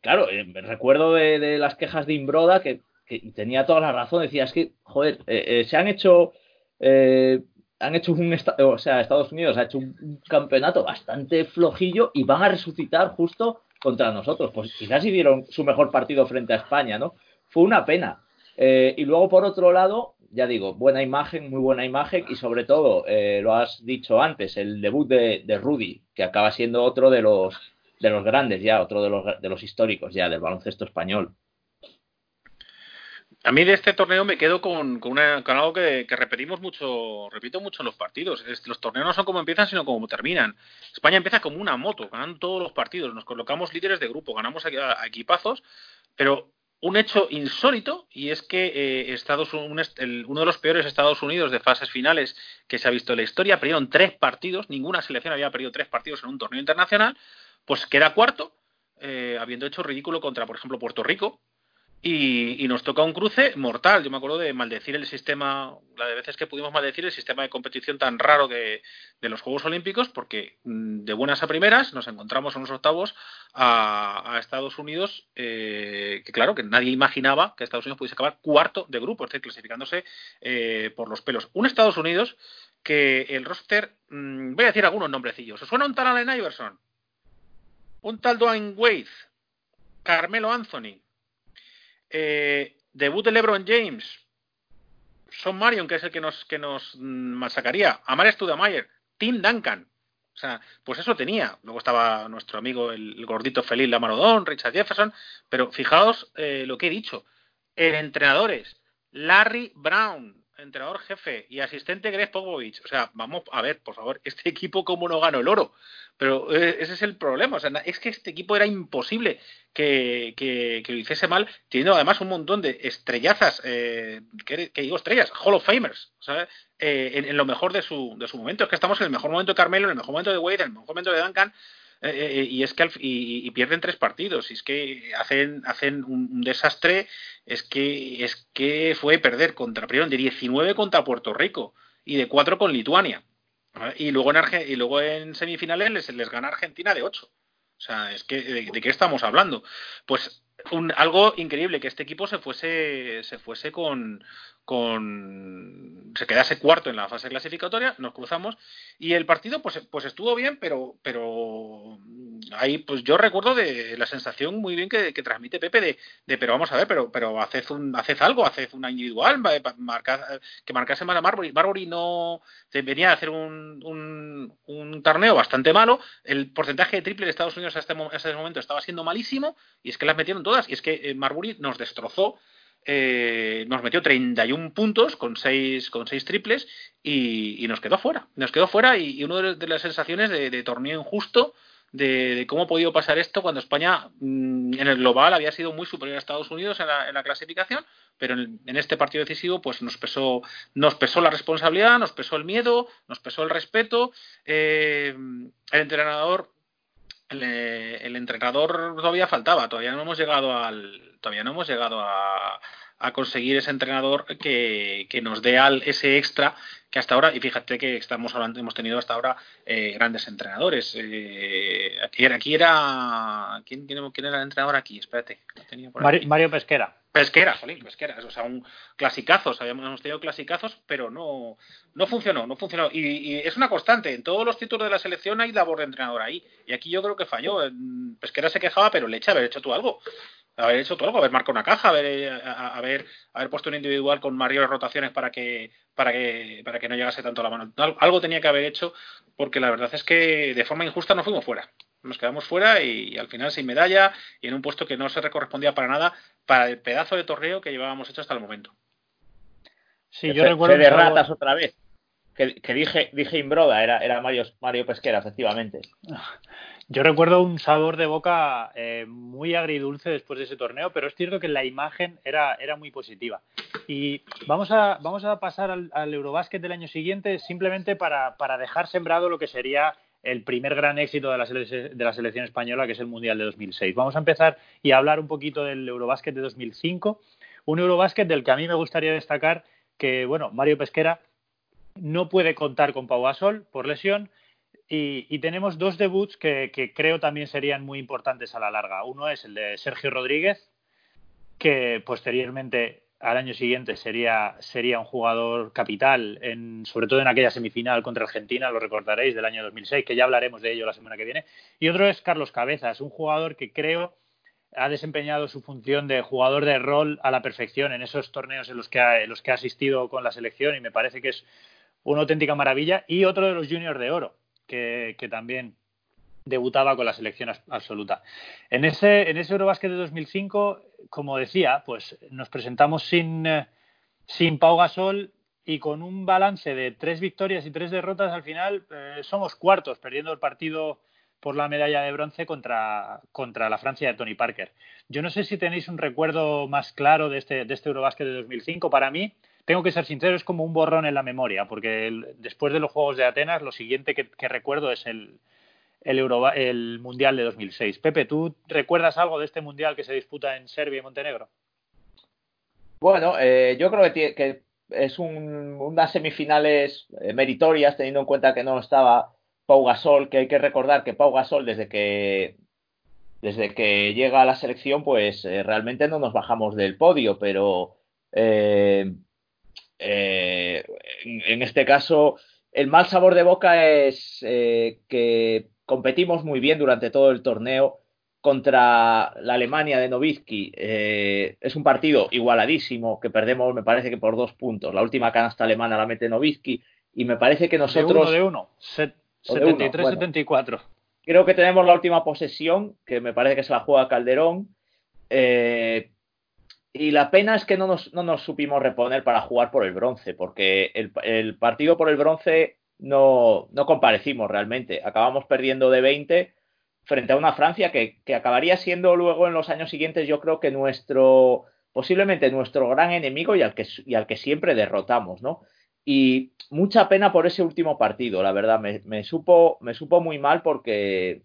claro, recuerdo de, de, las quejas de Imbroda que, que, tenía toda la razón. Decía, es que, joder, se han hecho han hecho un, o sea, Estados Unidos ha hecho un, campeonato bastante flojillo y van a resucitar justo contra nosotros. Pues quizás si dieron su mejor partido frente a España, ¿no? Fue una pena. Eh, y luego, por otro lado, ya digo, buena imagen, muy buena imagen y sobre todo, eh, lo has dicho antes, el debut de, de, Rudy, que acaba siendo otro de los, de los grandes ya, otro de los, de los históricos ya del baloncesto español. A mí de este torneo me quedo con, con, algo que, repetimos mucho, repito mucho en los partidos. los torneos no son como empiezan, sino como terminan. España empieza como una moto, ganando todos los partidos. Nos colocamos líderes de grupo, ganamos a, equipazos, pero un hecho insólito y es que eh, Estados Unidos, uno de los peores Estados Unidos de fases finales que se ha visto en la historia, perdieron tres partidos, ninguna selección había perdido tres partidos en un torneo internacional, pues queda cuarto, eh, habiendo hecho ridículo contra, por ejemplo, Puerto Rico, y, nos toca un cruce mortal. Yo me acuerdo de maldecir el sistema, la de veces que pudimos maldecir el sistema de competición tan raro de, los Juegos Olímpicos, porque mm, de buenas a primeras nos encontramos en los octavos a, Estados Unidos, eh, que claro, que nadie imaginaba que Estados Unidos pudiese acabar cuarto de grupo, es decir, clasificándose eh, por los pelos. Un Estados Unidos que el roster, mm, voy a decir algunos nombrecillos. ¿Os suena un tal Allen Iverson? Un tal Dwayne Wade, Carmelo Anthony, eh, debut de LeBron James. Son Marion, que es el que nos, que nos masacaría. Amar Studamayer. Tim Duncan. O sea, pues eso tenía. Luego estaba nuestro amigo, el, gordito feliz Lamarodón, Richard Jefferson. Pero fijaos eh, lo que he dicho. El entrenador es Larry Brown, entrenador jefe y asistente Greg Popovich. O sea, vamos a ver, por favor, este equipo cómo no ganó el oro. Pero eh, ese es el problema. O sea, es que este equipo era imposible que, que, lo hiciese mal, teniendo además un montón de estrellazas, eh, que, digo estrellas, Hall of Famers, ¿sabes? Eh, en, lo mejor de su, de su momento. Es que estamos en el mejor momento de Carmelo, en el mejor momento de Wade, en el mejor momento de Duncan. Eh, y es que y, pierden tres partidos y es que hacen hacen un, desastre es que es que fue perder contra primero de 19 contra Puerto Rico y de 4 con Lituania y luego en y luego en semifinales les, gana Argentina de 8 o sea, es que de, qué estamos hablando. Pues un, algo increíble que este equipo se fuese se fuese con, con se quedase cuarto en la fase clasificatoria, nos cruzamos y el partido pues pues estuvo bien, pero pero ahí pues yo recuerdo de la sensación muy bien que, transmite Pepe de, pero vamos a ver, pero pero haced un haced algo, haced una individual, marcad, que marcase más a Marbury. Marbury no venía a hacer un, un, un, torneo bastante malo, el porcentaje de triple de Estados Unidos hasta, este, ese momento estaba siendo malísimo y es que las metieron todas y es que eh, Marbury nos destrozó eh, nos metió 31 puntos con 6 con seis triples y, nos quedó fuera. Nos quedó fuera y, y una de, las sensaciones de, torneo injusto de, cómo ha podido pasar esto cuando España mm, en el global había sido muy superior a Estados Unidos en la, clasificación, pero en, este partido decisivo pues nos pesó, nos pesó la responsabilidad, nos pesó el miedo, nos pesó el respeto. Eh, el entrenador el, entrenador todavía faltaba, todavía no hemos llegado al, todavía no hemos llegado a, a conseguir ese entrenador que, que nos dé al, ese extra que hasta ahora, y fíjate que estamos hablando, hemos tenido hasta ahora eh, grandes entrenadores. Eh, aquí era, aquí era ¿quién, quién, era el entrenador aquí? Espérate. Mario, Pesquera. Pesquera, jolín, Pesquera. O sea, un clasicazos, habíamos tenido clasicazos, pero no, no funcionó, no funcionó. Y, es una constante, en todos los títulos de la selección hay labor de entrenador ahí. Y aquí yo creo que falló. Pesquera se quejaba, pero le echa haber hecho tú algo haber hecho todo algo, haber marcado una caja, haber, eh, haber, haber puesto un individual con mayores rotaciones para que, para que, para que no llegase tanto la mano. Algo tenía que haber hecho, porque la verdad es que de forma injusta nos fuimos fuera. Nos quedamos fuera y, al final sin medalla y en un puesto que no se correspondía para nada para el pedazo de torneo que llevábamos hecho hasta el momento. Sí, yo recuerdo. de ratas otra vez. Que, que, dije, dije Imbroda, era, era Mario, Mario Pesquera, efectivamente. Yo recuerdo un sabor de boca eh, muy agridulce después de ese torneo, pero es cierto que la imagen era, era muy positiva. Y vamos a, vamos a pasar al, al Eurobásquet del año siguiente simplemente para, para dejar sembrado lo que sería el primer gran éxito de la, selección española, que es el Mundial de 2006. Vamos a empezar y a hablar un poquito del Eurobásquet de 2005, un Eurobásquet del que a mí me gustaría destacar que, bueno, Mario Pesquera no puede contar con Pau Gasol por lesión y, tenemos dos debuts que, creo también serían muy importantes a la larga. Uno es el de Sergio Rodríguez, que posteriormente al año siguiente sería, sería un jugador capital, en, sobre todo en aquella semifinal contra Argentina, lo recordaréis, del año 2006, que ya hablaremos de ello la semana que viene. Y otro es Carlos Cabezas, un jugador que creo ha desempeñado su función de jugador de rol a la perfección en esos torneos en los que ha, en los que ha asistido con la selección y me parece que es una auténtica maravilla. Y otro de los juniors de oro, que, también debutaba con la selección absoluta. En ese, en ese Eurobásquet de 2005, como decía, pues nos presentamos sin, eh, sin Pau Gasol y con un balance de tres victorias y tres derrotas, al final eh, somos cuartos, perdiendo el partido por la medalla de bronce contra, contra la Francia de Tony Parker. Yo no sé si tenéis un recuerdo más claro de este, de este Eurobásquet de 2005. Para mí, tengo que ser sincero, es como un borrón en la memoria, porque después de los Juegos de Atenas, lo siguiente que, recuerdo es el, el, el Mundial de 2006. Pepe, ¿tú recuerdas algo de este Mundial que se disputa en Serbia y Montenegro? Bueno, eh, yo creo que, es unas semifinales eh, meritorias, teniendo en cuenta que no estaba Pau Gasol, que hay que recordar que Pau Gasol, desde que desde que llega a la selección, pues eh, realmente no nos bajamos del podio, pero en, este caso, el mal sabor de boca es que competimos muy bien durante todo el torneo contra la Alemania de Novitsky. Eh, es un partido igualadísimo que perdemos, me parece que por dos puntos. La última canasta alemana la mete Novitsky y me parece que nosotros. De uno, de uno. 73-74. creo que tenemos la última posesión, que me parece que se la juega Calderón. Eh, y la pena es que no nos, no nos supimos reponer para jugar por el bronce, porque el, partido por el bronce no, no, comparecimos realmente. Acabamos perdiendo de 20 frente a una Francia que, que, acabaría siendo luego en los años siguientes, yo creo que nuestro, posiblemente nuestro gran enemigo y al que, y al que siempre derrotamos, ¿no? Y mucha pena por ese último partido, la verdad, me, me, supo, me supo muy mal porque,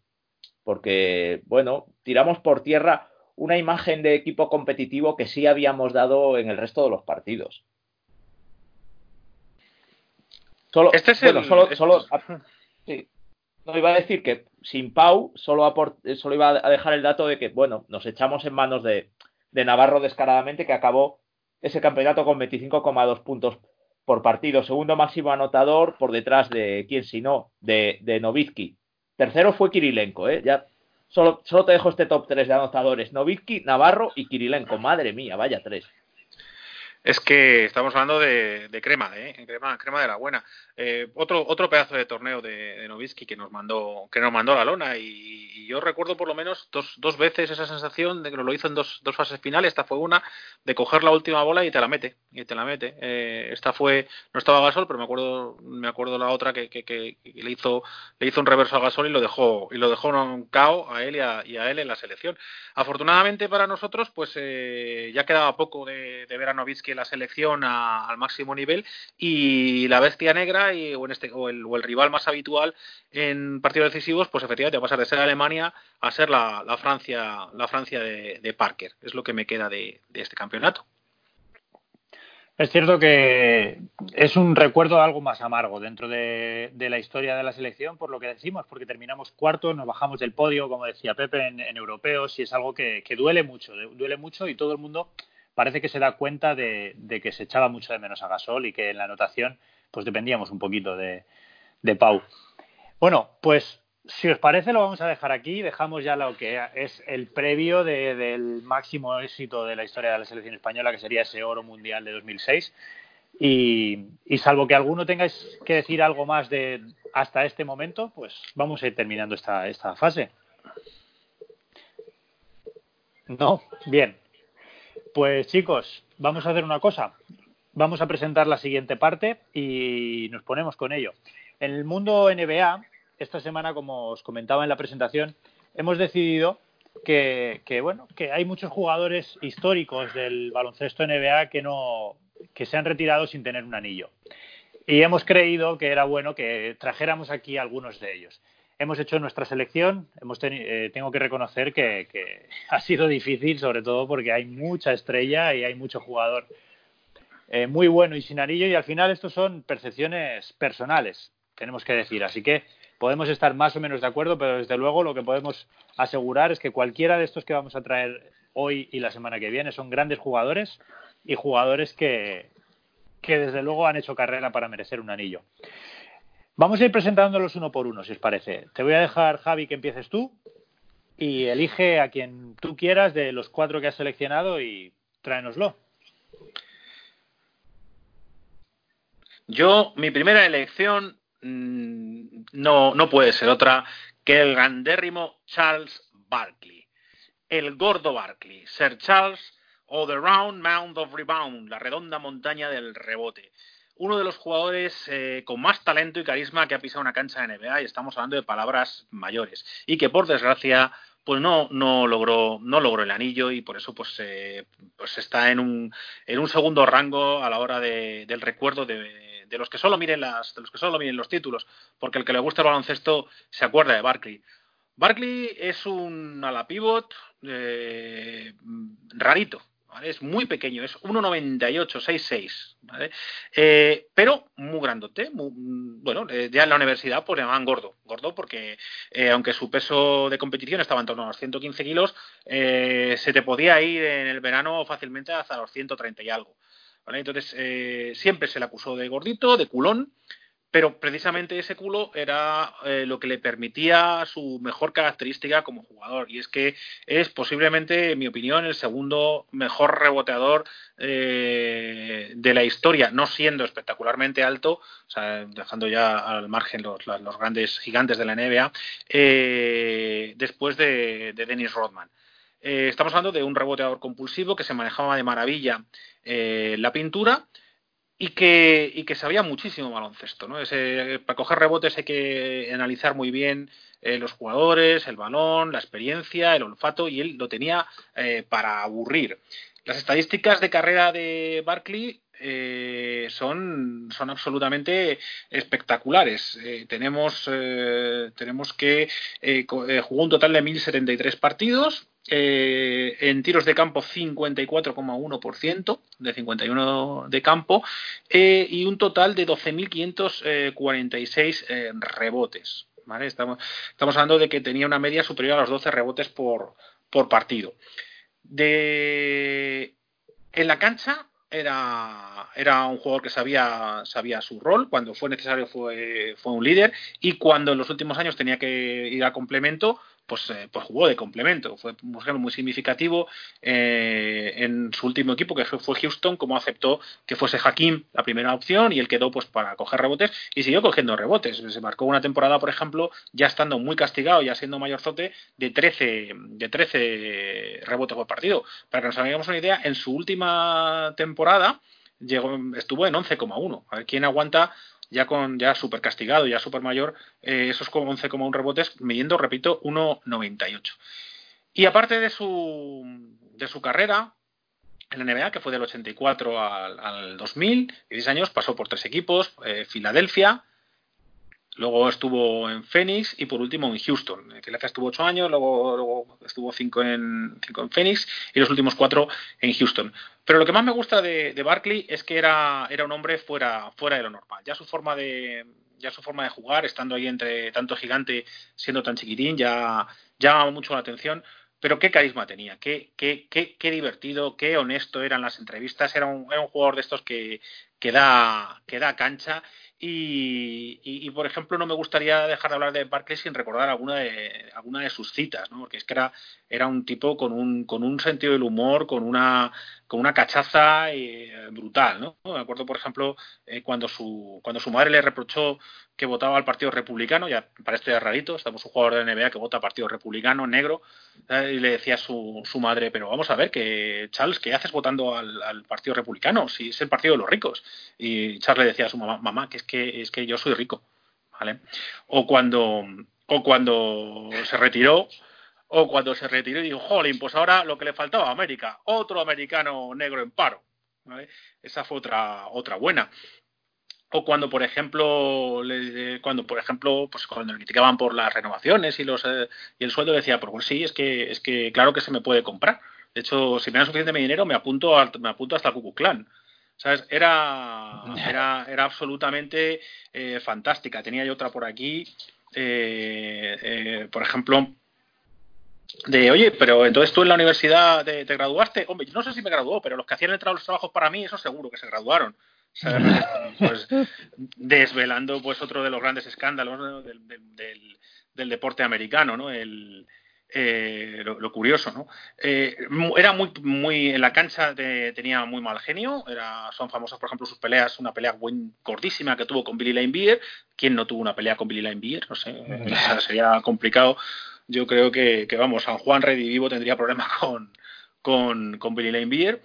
porque, bueno, tiramos por tierra una imagen de equipo competitivo que sí habíamos dado en el resto de los partidos. Solo, este es bueno, solo, solo sí. no iba a decir que sin Pau solo, solo iba a dejar el dato de que, bueno, nos echamos en manos de, de Navarro descaradamente, que acabó ese campeonato con 25,2 puntos por partido. Segundo máximo anotador por detrás de, ¿quién si no? De, de Novitsky. Tercero fue Kirilenko, ¿eh? Ya Solo, solo te dejo este top 3 de anotadores. Novitsky, Navarro y Kirilenko. Madre mía, vaya tres. Es que estamos hablando de, crema, ¿eh? crema, crema de la buena. Eh, otro, otro pedazo de torneo de, de Novitsky que nos mandó, que nos mandó la lona y, yo recuerdo por lo menos dos, dos veces esa sensación de que lo hizo en dos, dos fases finales. Esta fue una de coger la última bola y te la mete, y te la mete. Eh, esta fue, no estaba Gasol, pero me acuerdo, me acuerdo la otra que, que, le hizo, le hizo un reverso a Gasol y lo dejó, y lo dejó un cao a él y a, él en la selección. Afortunadamente para nosotros, pues eh, ya quedaba poco de, ver a Novitsky la selección al máximo nivel y la bestia negra o, en este, o, el, rival más habitual en partidos decisivos, pues efectivamente va a pasar de ser Alemania a ser la, Francia, la Francia de, Parker. Es lo que me queda de, este campeonato. Es cierto que es un recuerdo algo más amargo dentro de, la historia de la selección, por lo que decimos, porque terminamos cuarto, nos bajamos del podio, como decía Pepe, en, europeos, y es algo que, duele mucho, duele mucho y todo el mundo parece que se da cuenta de, que se echaba mucho de menos a Gasol y que en la anotación pues dependíamos un poquito de, Pau. Bueno, pues si os parece lo vamos a dejar aquí, dejamos ya lo que es el previo del máximo éxito de la historia de la selección española, que sería ese oro mundial de 2006. Y, salvo que alguno tengáis que decir algo más de hasta este momento, pues vamos a ir terminando esta fase. No, bien. Pues chicos, vamos a hacer una cosa vamos a presentar la siguiente parte y nos ponemos con ello. En el mundo NBA, esta semana, como os comentaba en la presentación, hemos decidido que, bueno, que hay muchos jugadores históricos del baloncesto NBA que no que se han retirado sin tener un anillo. Y hemos creído que era bueno que trajéramos aquí algunos de ellos. Hemos hecho nuestra selección. Hemos eh, tengo que reconocer que, ha sido difícil, sobre todo porque hay mucha estrella y hay mucho jugador eh, muy bueno y sin anillo. Y al final, estos son percepciones personales, tenemos que decir. Así que podemos estar más o menos de acuerdo, pero desde luego lo que podemos asegurar es que cualquiera de estos que vamos a traer hoy y la semana que viene son grandes jugadores y jugadores que, que desde luego han hecho carrera para merecer un anillo. Vamos a ir presentándolos uno por uno, si os parece. Te voy a dejar, Javi, que empieces tú y elige a quien tú quieras de los cuatro que has seleccionado y tráenoslo. Yo, mi primera elección mm, no, no puede ser otra que el grandérrimo Charles Barkley. El gordo Barkley. Sir Charles o The Round Mound of Rebound, la redonda montaña del rebote uno de los jugadores eh, con más talento y carisma que ha pisado una cancha de NBA y estamos hablando de palabras mayores y que por desgracia pues no, no logró no logró el anillo y por eso pues eh, pues está en un en un segundo rango a la hora de, del recuerdo de, los que solo miren las de los que solo miren los títulos porque el que le gusta el baloncesto se acuerda de Barkley. Barkley es un ala pivot eh, rarito es muy pequeño, es 1,98, 6,6, ¿vale? Eh, pero muy grandote. bueno, eh, ya en la universidad pues le llamaban gordo. Gordo porque eh, aunque su peso de competición estaba en torno a los 115 kilos, se te podía ir en el verano fácilmente hasta los 130 y algo. ¿vale? Entonces siempre se le acusó de gordito, de culón, pero precisamente ese culo era eh, lo que le permitía su mejor característica como jugador y es que es posiblemente, en mi opinión, el segundo mejor reboteador eh, de la historia, no siendo espectacularmente alto, o sea, dejando ya al margen los, grandes gigantes de la NBA, eh, después de, Dennis Rodman. estamos hablando de un reboteador compulsivo que se manejaba de maravilla la pintura y que, y que sabía muchísimo baloncesto. ¿no? para coger rebotes hay que analizar muy bien eh, los jugadores, el balón, la experiencia, el olfato, y él lo tenía eh, para aburrir. Las estadísticas de carrera de Barkley eh, son, son absolutamente espectaculares. tenemos, tenemos que jugó un total de 1.073 partidos, eh, en tiros de campo 54,1% de 51 de campo eh, y un total de 12.546 eh, rebotes. Estamos, estamos hablando de que tenía una media superior a los 12 rebotes por, por partido. De, en la cancha era, era un jugador que sabía, sabía su rol, cuando fue necesario fue, fue un líder y cuando en los últimos años tenía que ir a complemento, pues, eh, pues jugó de complemento. Fue un muy significativo eh, en su último equipo, que fue Houston, como aceptó que fuese Hakim la primera opción y él quedó pues para coger rebotes y siguió cogiendo rebotes. Se marcó una temporada, por ejemplo, ya estando muy castigado, ya siendo mayorzote, de 13, de 13 rebotes por partido. Para que nos hagamos una idea, en su última temporada llegó, estuvo en 11,1. A ver quién aguanta ya con ya súper castigado, ya súper mayor, eh, esos 11,1 rebotes, midiendo, repito, 1,98. Y aparte de su, de su carrera en la NBA, que fue del 84 al, al 2000, 10 años, pasó por tres equipos, eh, Filadelfia, Luego estuvo en Phoenix y por último en Houston. En Filadelfia estuvo ocho años, luego, estuvo cinco en, cinco en Phoenix y los últimos cuatro en Houston. Pero lo que más me gusta de, de Barkley es que era, era un hombre fuera, fuera de lo normal. Ya su forma de, ya su forma de jugar, estando ahí entre tanto gigante, siendo tan chiquitín, ya llama mucho la atención. Pero qué carisma tenía, qué, qué, qué, qué divertido, qué honesto eran las entrevistas. Era un, era un jugador de estos que, que, da, que da cancha y, por ejemplo, no me gustaría dejar de hablar de Barclay sin recordar alguna de, alguna de sus citas, ¿no? porque es que era, era un tipo con un, con un sentido del humor, con una, con una cachaza eh, brutal. ¿no? Me acuerdo, por ejemplo, eh, cuando, su, cuando su madre le reprochó que votaba al Partido Republicano, ya para esto ya rarito, estamos un jugador de NBA que vota Partido Republicano, negro, y le decía a su, su madre, pero vamos a ver, que Charles, ¿qué haces votando al, al, Partido Republicano si es el partido de los ricos? Y Charles le decía a su mamá, mamá, que que, es que yo soy rico, ¿vale? O cuando, o cuando se retiró, o cuando se retiró y dijo, jolín, pues ahora lo que le faltaba a América, otro americano negro en paro. Esa fue otra, otra buena. o cuando por ejemplo le, cuando por ejemplo pues cuando le criticaban por las renovaciones y los eh, y el sueldo decía pues sí es que es que claro que se me puede comprar de hecho si me dan suficiente dinero me apunto me apunto hasta el ¿Sabes? Era, era, era absolutamente eh, fantástica. Tenía yo otra por aquí. Eh, por ejemplo, de oye, pero entonces tú en la universidad te, graduaste. Hombre, no sé si me graduó, pero los que hacían el los trabajos para mí, eso seguro que se graduaron. Pues, desvelando pues otro de los grandes escándalos del, del, deporte americano, ¿no? El, eh, lo, curioso, ¿no? Eh, era muy, muy en la cancha tenía muy mal genio. Era, son famosas, por ejemplo, sus peleas, una pelea buen, gordísima que tuvo con Billy Lane Beer. ¿Quién no tuvo una pelea con Billy Lane Beer? No sé, sería complicado. Yo creo que, que, vamos, San Juan Redivivo tendría problemas con, con, con Billy Lane Beer.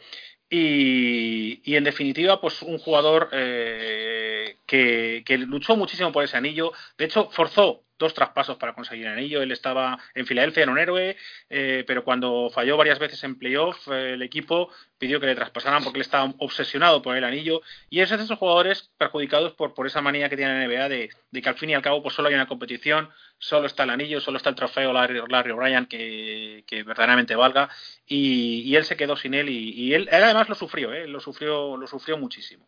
Y, y, en definitiva, pues un jugador eh, que, que, luchó muchísimo por ese anillo. De hecho, forzó dos traspasos para conseguir el anillo. Él estaba en Filadelfia, era un héroe, eh, pero cuando falló varias veces en playoff, eh, el equipo pidió que le traspasaran porque él estaba obsesionado por el anillo. Y es de esos jugadores perjudicados por, por esa manía que tiene la NBA de, que al fin y al cabo pues solo hay una competición, solo está el anillo, solo está el trofeo Larry, Larry O'Brien que, verdaderamente valga. Y, él se quedó sin él y, él, además lo sufrió, ¿eh? lo sufrió, lo sufrió muchísimo.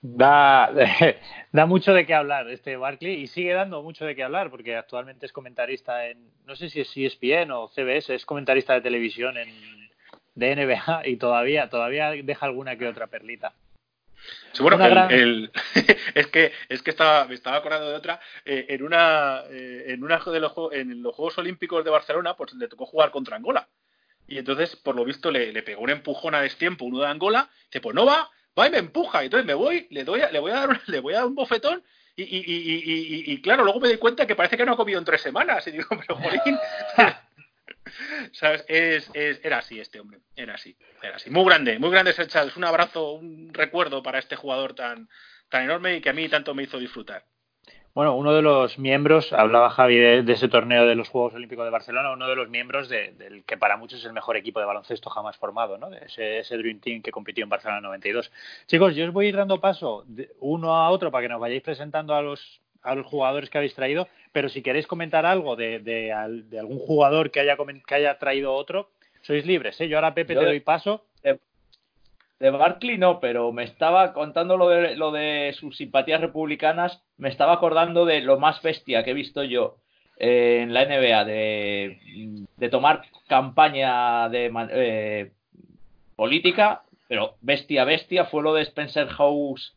Da, da mucho de qué hablar este Barkley y sigue dando mucho de qué hablar porque actualmente es comentarista en, no sé si es ESPN o CBS, es comentarista de televisión en, de NBA y todavía, todavía deja alguna que otra perlita. El, es que es que estaba, me estaba acordando de otra. Eh, en una eh, en una de los, en los Juegos Olímpicos de Barcelona, pues le tocó jugar contra Angola. Y entonces, por lo visto, le, le pegó un empujón a destiempo uno de Angola. Dice, pues no va, va y me empuja. Entonces me voy, le doy, le voy a dar, le voy a dar un bofetón y, claro, luego me doy cuenta que parece que no ha comido en tres semanas. Y digo, pero jolín. ¿Sabes? Es, es, era así este hombre, era así, era así. Muy grande, muy grande Es Un abrazo, un recuerdo para este jugador tan, tan enorme y que a mí tanto me hizo disfrutar. Bueno, uno de los miembros, hablaba Javi de, ese torneo de los Juegos Olímpicos de Barcelona, uno de los miembros del que para muchos es el mejor equipo de baloncesto jamás formado, ¿no? De ese, Dream Team que compitió en Barcelona 92. Chicos, yo os voy a ir dando paso de uno a otro para que nos vayáis presentando a los, a los jugadores que habéis traído, pero si queréis comentar algo de, de, algún jugador que haya, que haya traído otro, sois libres, ¿eh? Yo ahora, Pepe, te doy paso de Barkley no, pero me estaba contando lo de, lo de sus simpatías republicanas, me estaba acordando de lo más bestia que he visto yo eh, en la NBA, de, de tomar campaña de eh, política, pero bestia, bestia, fue lo de Spencer House.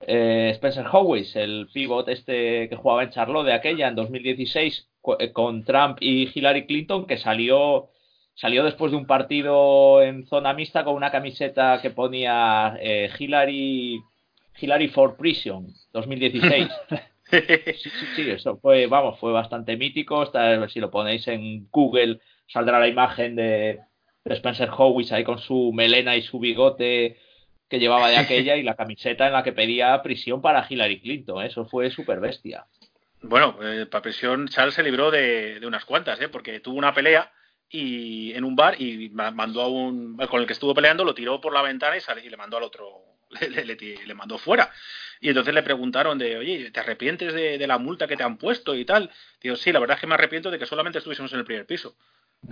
Eh, Spencer Howes, el pivot este que jugaba en Charlotte de aquella en 2016 con Trump y Hillary Clinton, que salió salió después de un partido en zona mixta con una camiseta que ponía eh, Hillary, Hillary for Prison 2016. sí, sí, sí, eso fue, vamos, fue bastante mítico. Está, si lo ponéis en Google, saldrá la imagen de, Spencer Howis ahí con su melena y su bigote que llevaba de aquella y la camiseta en la que pedía prisión para Hillary Clinton. Eso fue súper bestia. Bueno, eh, para prisión Charles se libró de, de unas cuantas, ¿eh? porque tuvo una pelea y en un bar y mandó a un con el que estuvo peleando lo tiró por la ventana y, y le mandó al otro le, le, mandó fuera. Y entonces le preguntaron de oye te arrepientes de, la multa que te han puesto y tal digo sí la verdad es que me arrepiento de que solamente estuviésemos en el primer piso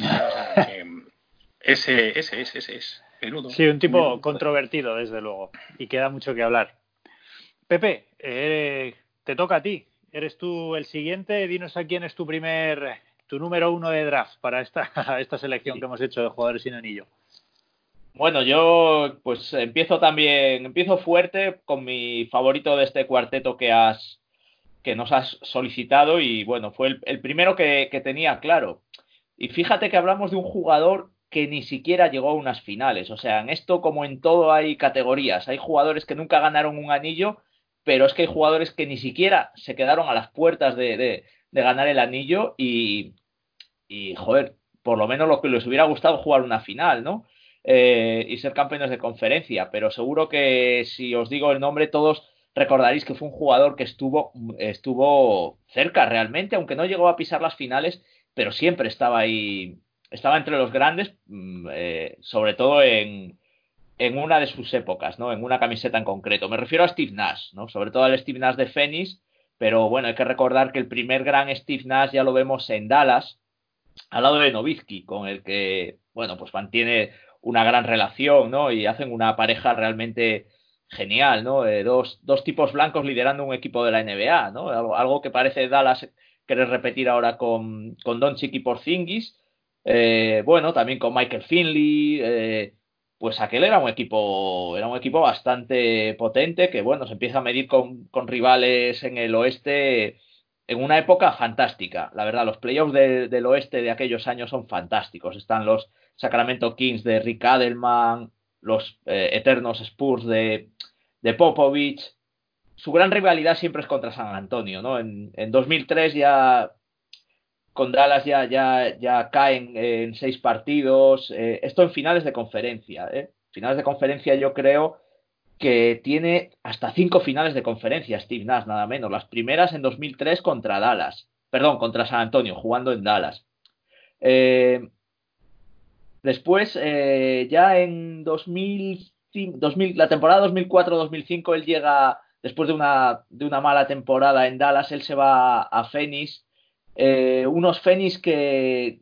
ese ese ese ese es sí un tipo controvertido desde luego y queda mucho que hablar. Pepe eh, te toca a ti. Eres tú el siguiente dinos a quién es tu primer tu número uno de draft para esta, esta selección que hemos hecho de jugadores sin anillo. Bueno, yo pues empiezo también, empiezo fuerte con mi favorito de este cuarteto que has que nos has solicitado y bueno, fue el, primero que, que, tenía claro. Y fíjate que hablamos de un jugador que ni siquiera llegó a unas finales. O sea, en esto como en todo hay categorías. Hay jugadores que nunca ganaron un anillo, pero es que hay jugadores que ni siquiera se quedaron a las puertas de, de ganar el anillo y, y, joder, por lo menos lo que les hubiera gustado jugar una final, ¿no? Eh, y ser campeones de conferencia, pero seguro que si os digo el nombre todos recordaréis que fue un jugador que estuvo, estuvo cerca realmente, aunque no llegó a pisar las finales, pero siempre estaba ahí, estaba entre los grandes, mm, eh, sobre todo en, en una de sus épocas, ¿no? En una camiseta en concreto. Me refiero a Steve Nash, ¿no? Sobre todo al Steve Nash de Phoenix, pero bueno, hay que recordar que el primer gran Steve Nash ya lo vemos en Dallas, al lado de Novitsky, con el que, bueno, pues mantiene una gran relación, ¿no? Y hacen una pareja realmente genial, ¿no? Eh, dos, dos tipos blancos liderando un equipo de la NBA, ¿no? Algo, que parece Dallas querer repetir ahora con, con Doncic y Porzingis. Eh, bueno, también con Michael Finley, eh, pues aquel era un equipo, era un equipo bastante potente que, bueno, se empieza a medir con, con rivales en el oeste en una época fantástica. La verdad, los playoffs del oeste de aquellos años son fantásticos. Están los Sacramento Kings de Rick Adelman, los eh, eternos Spurs de, de, Popovich. Su gran rivalidad siempre es contra San Antonio, ¿no? En, en 2003 ya con Dallas ya, caen en seis partidos. Eh, esto en finales de conferencia. ¿eh? Finales de conferencia yo creo que tiene hasta cinco finales de conferencia Steve Nash, nada menos. Las primeras en 2003 contra Dallas. Perdón, contra San Antonio, jugando en Dallas. Eh, después, ya en 2000, la temporada 2004-2005, él llega, después de una, de una mala temporada en Dallas, él se va a Phoenix eh, unos Fénix que,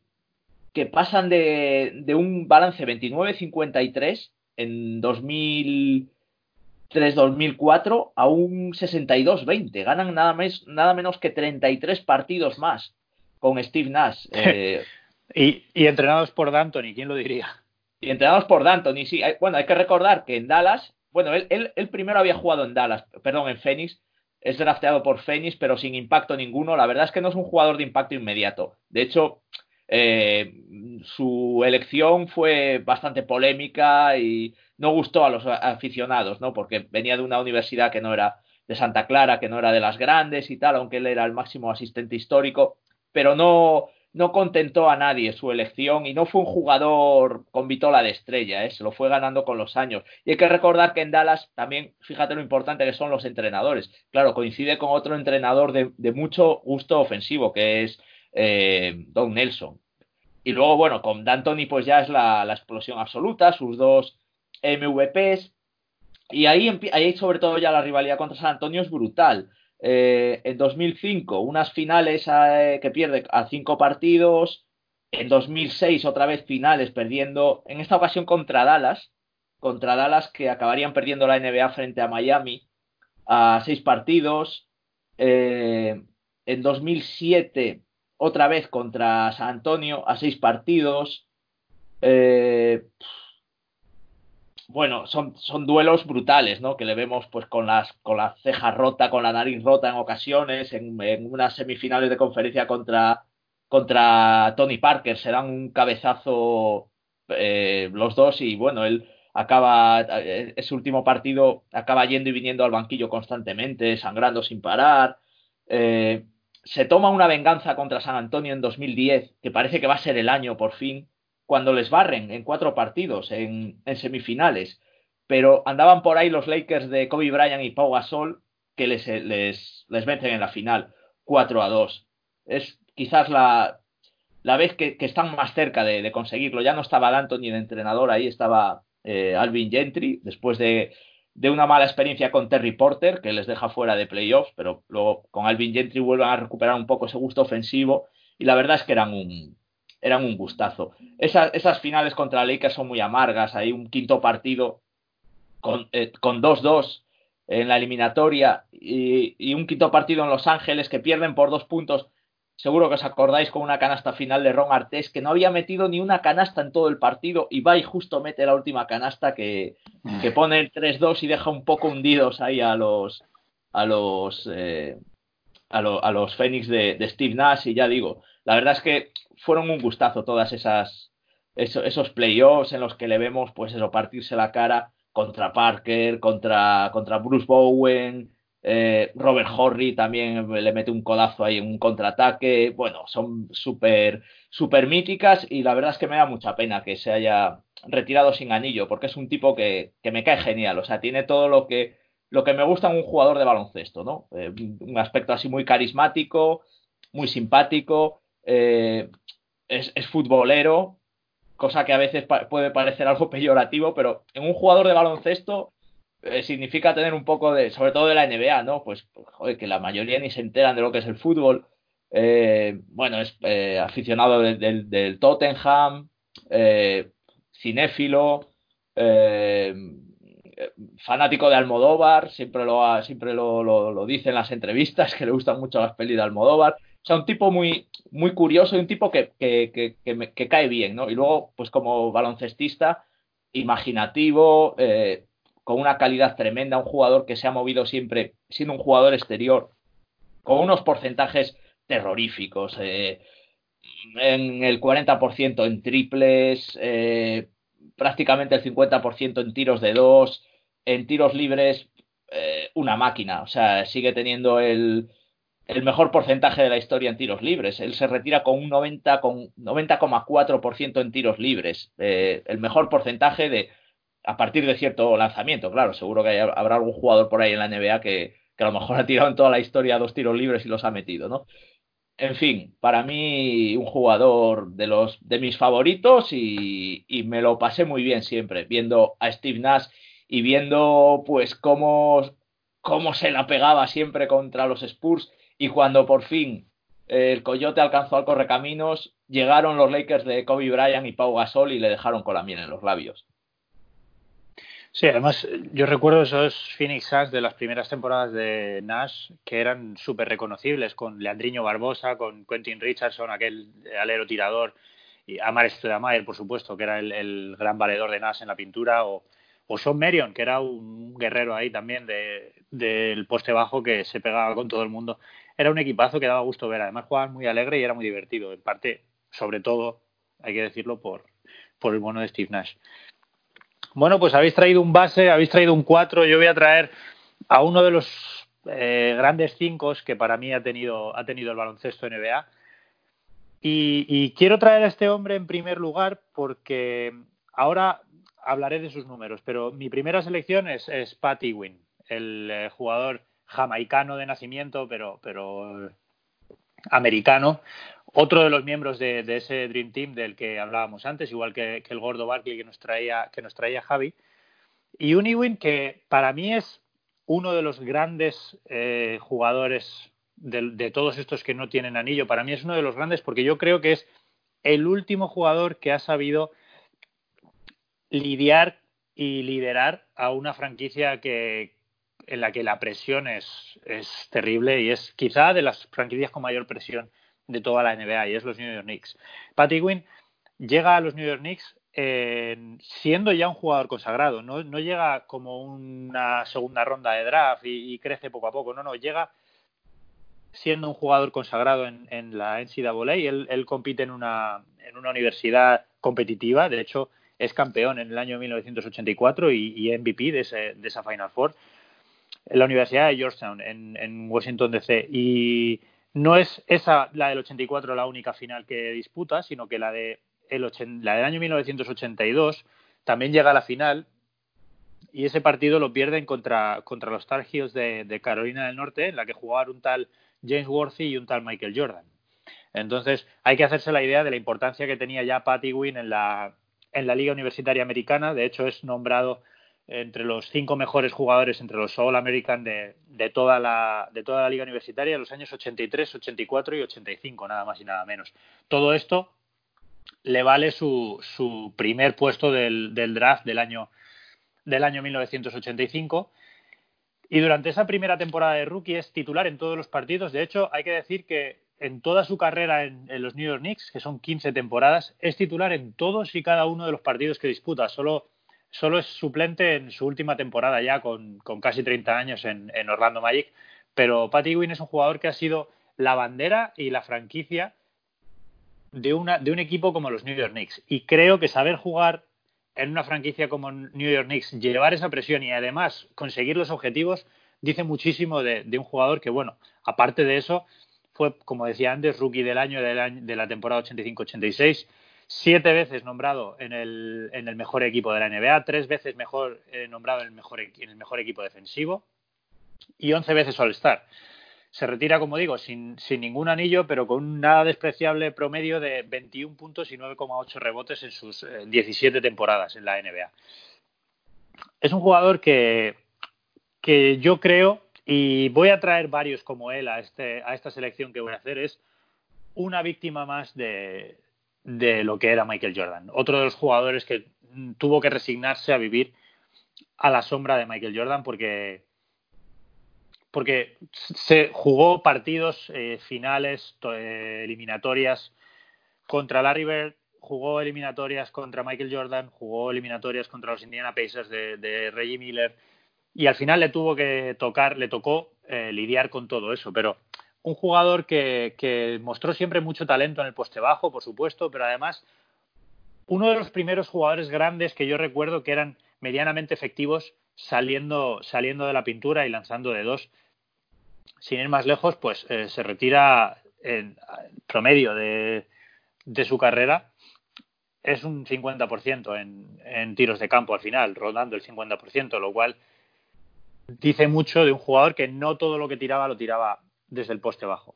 que pasan de, de un balance 29-53 en 2003-2004 a un 62-20. Ganan nada, nada menos que 33 partidos más con Steve Nash. Eh, y, y, entrenados por D'Antoni, ¿quién lo diría? Y entrenados por D'Antoni, sí. Bueno, hay que recordar que en Dallas, bueno, él, él, él primero había jugado en Dallas, perdón, en Phoenix, es drafteado por Phoenix, pero sin impacto ninguno. La verdad es que no es un jugador de impacto inmediato. De hecho, eh, su elección fue bastante polémica y no gustó a los aficionados, ¿no? Porque venía de una universidad que no era de Santa Clara, que no era de las grandes y tal, aunque él era el máximo asistente histórico, pero no, no contentó a nadie su elección y no fue un jugador con vitola de estrella, ¿eh? se lo fue ganando con los años. Y hay que recordar que en Dallas también, fíjate lo importante que son los entrenadores. Claro, coincide con otro entrenador de, mucho gusto ofensivo, que es eh, Don Nelson. Y luego, bueno, con D'Antoni pues ya es la, explosión absoluta, sus dos MVPs. Y ahí, ahí sobre todo ya la rivalidad contra San Antonio es brutal. Eh, en 2005 unas finales eh, que pierde a cinco partidos, en 2006 otra vez finales perdiendo, en esta ocasión contra Dallas, contra Dallas que acabarían perdiendo la NBA frente a Miami a seis partidos, eh, en 2007 otra vez contra San Antonio a seis partidos, bueno, son, son duelos brutales, ¿no? Que le vemos pues con las con la ceja rota, con la nariz rota en ocasiones, en, unas semifinales de conferencia contra, contra Tony Parker, se dan un cabezazo eh, los dos y bueno, él acaba, eh, ese último partido acaba yendo y viniendo al banquillo constantemente, sangrando sin parar. Eh, se toma una venganza contra San Antonio en 2010, que parece que va a ser el año por fin, cuando les barren en cuatro partidos en, semifinales. Pero andaban por ahí los Lakers de Kobe Bryant y Pau Gasol que les, les, les vencen en la final 4 a 2. Es quizás la, la vez que, están más cerca de, conseguirlo. Ya no estaba ni de entrenador, ahí estaba eh, Alvin Gentry, después de, de, una mala experiencia con Terry Porter, que les deja fuera de playoffs, pero luego con Alvin Gentry vuelven a recuperar un poco ese gusto ofensivo. Y la verdad es que eran un, eran un gustazo. esas finales contra Lakers son muy amargas. Hay un quinto partido con 2-2 eh, en la eliminatoria y, un quinto partido en Los Ángeles que pierden por dos puntos. Seguro que os acordáis con una canasta final de Ron Artés que no había metido ni una canasta en todo el partido y va y justo mete la última canasta que, que pone el 3-2 y deja un poco hundidos ahí a los a los eh, a, los Phoenix de, de Steve Nash y ya digo, la verdad es que fueron un gustazo todas esas esos, playoffs en los que le vemos pues eso partirse la cara contra Parker, contra, contra Bruce Bowen, eh, Robert Horry también le mete un codazo ahí un contraataque. Bueno, son súper super míticas y la verdad es que me da mucha pena que se haya retirado sin anillo porque es un tipo que, que me cae genial. O sea, tiene todo lo que, lo que me gusta en un jugador de baloncesto, ¿no? Eh, un aspecto así muy carismático, muy simpático. Eh, es, futbolero cosa que a veces puede parecer algo peyorativo, pero en un jugador de baloncesto eh, significa tener un poco de, sobre todo de la NBA, ¿no? Pues, joder, que la mayoría ni se enteran de lo que es el fútbol. Eh, bueno, es eh, aficionado del Tottenham, cinéfilo, fanático de Almodóvar, siempre lo, siempre lo, lo, dice en las entrevistas, que le gustan mucho las pelis de Almodóvar. O sea, un tipo muy, muy curioso y un tipo que, que, que, cae bien, ¿no? Y luego, pues como baloncestista, imaginativo, eh, con una calidad tremenda, un jugador que se ha movido siempre siendo un jugador exterior, con unos porcentajes terroríficos, eh, en el 40% en triples, eh, prácticamente el 50% en tiros de dos, en tiros libres, una máquina, o sea, sigue teniendo el, el mejor porcentaje de la historia en tiros libres. Él se retira con un 90,4% con 90, en tiros libres. Eh, el mejor porcentaje de a partir de cierto lanzamiento. Claro, seguro que habrá algún jugador por ahí en la NBA que, a lo mejor ha tirado en toda la historia dos tiros libres y los ha metido, ¿no? En fin, para mí un jugador de los de mis favoritos y, y me lo pasé muy bien siempre viendo a Steve Nash y viendo pues cómo, cómo se la pegaba siempre contra los Spurs y cuando por fin eh, el Coyote alcanzó al correcaminos, llegaron los Lakers de Kobe Bryant y Pau Gasol y le dejaron con la miel en los labios. Sí, además yo recuerdo esos Phoenix Suns de las primeras temporadas de Nash que eran súper reconocibles con Leandriño Barbosa, con Quentin Richardson, aquel alero tirador, y Amar Stoudemire, por supuesto, que era el, gran valedor de Nash en la pintura, o, o Sean que era un guerrero ahí también del poste bajo que se pegaba con todo el mundo era un equipazo que daba gusto ver. Además jugaban muy alegre y era muy divertido. En parte, sobre todo, hay que decirlo, por, por el bono de Steve Nash. Bueno, pues habéis traído un base, habéis traído un 4. Yo voy a traer a uno de los eh, grandes cinco que para mí ha tenido, ha tenido el baloncesto NBA. Y, quiero traer a este hombre en primer lugar porque ahora hablaré de sus números, pero mi primera selección es, es Pat Ewing, el eh, jugador jamaicano de nacimiento, pero, pero americano. Otro de los miembros de, ese Dream Team del que hablábamos antes, igual que, el gordo Barkley que nos traía, que nos traía Javi. Y un que para mí es uno de los grandes eh, jugadores de, todos estos que no tienen anillo. Para mí es uno de los grandes porque yo creo que es el último jugador que ha sabido lidiar y liderar a una franquicia que, en la que la presión es, es terrible y es quizá de las franquicias con mayor presión de toda la NBA y es los New York Knicks. Patty Wynn llega a los New York Knicks siendo ya un jugador consagrado, no, no, llega como una segunda ronda de draft y, crece poco a poco, no, no, llega siendo un jugador consagrado en, en la NCAA, él, él compite en una, en una universidad competitiva, de hecho es campeón en el año 1984 y, y MVP de, ese, de esa Final Four en la Universidad de Georgetown, en, Washington DC. Y no es esa, la del 84, la única final que disputa, sino que la, de el la del año 1982 también llega a la final y ese partido lo pierden contra, contra los Tar Heels de, Carolina del Norte, en la que jugaban un tal James Worthy y un tal Michael Jordan. Entonces, hay que hacerse la idea de la importancia que tenía ya Patty Wynn en la, en la Liga Universitaria Americana. De hecho, es nombrado entre los cinco mejores jugadores entre los All American de, de, toda la, de toda la liga universitaria los años 83, 84 y 85, nada más y nada menos. Todo esto le vale su, su primer puesto del, del, draft del año, del año 1985. Y durante esa primera temporada de rookie es titular en todos los partidos. De hecho, hay que decir que en toda su carrera en, en los New York Knicks, que son 15 temporadas, es titular en todos y cada uno de los partidos que disputa. Solo solo es suplente en su última temporada ya con, casi 30 años en, Orlando Magic, pero Patty Wynn es un jugador que ha sido la bandera y la franquicia de, una, de un equipo como los New York Knicks. Y creo que saber jugar en una franquicia como New York Knicks, llevar esa presión y además conseguir los objetivos, dice muchísimo de, un jugador que, bueno, aparte de eso, fue, como decía antes, rookie del año, del año de la temporada 85-86 siete veces nombrado en el, en el mejor equipo de la NBA, tres veces mejor eh, nombrado en el mejor, en el mejor equipo defensivo y once veces All-Star. se retira, como digo, sin, sin ningún anillo, pero con un nada despreciable promedio de 21 puntos y 9,8 rebotes en sus 17 temporadas en la NBA. Es un jugador que, que yo creo, y voy a traer varios como él a, este, a esta selección que voy a hacer, es una víctima más de, de lo que era Michael Jordan. Otro de los jugadores que tuvo que resignarse a vivir a la sombra de Michael Jordan porque porque se jugó partidos eh, finales, eh, eliminatorias contra Larry Bird, jugó eliminatorias contra Michael Jordan, jugó eliminatorias contra los Indiana Pacers de, Reggie Miller y al final le tuvo que tocar, le tocó eh, lidiar con todo eso, pero un jugador que, mostró siempre mucho talento en el poste bajo, por supuesto, pero además uno de los primeros jugadores grandes que yo recuerdo que eran medianamente efectivos saliendo, saliendo de la pintura y lanzando de dos. Sin ir más lejos, pues eh, se retira en promedio de, de, su carrera. Es un 50% en, en tiros de campo al final, rodando el 50%, lo cual dice mucho de un jugador que no todo lo que tiraba lo tiraba desde el poste bajo.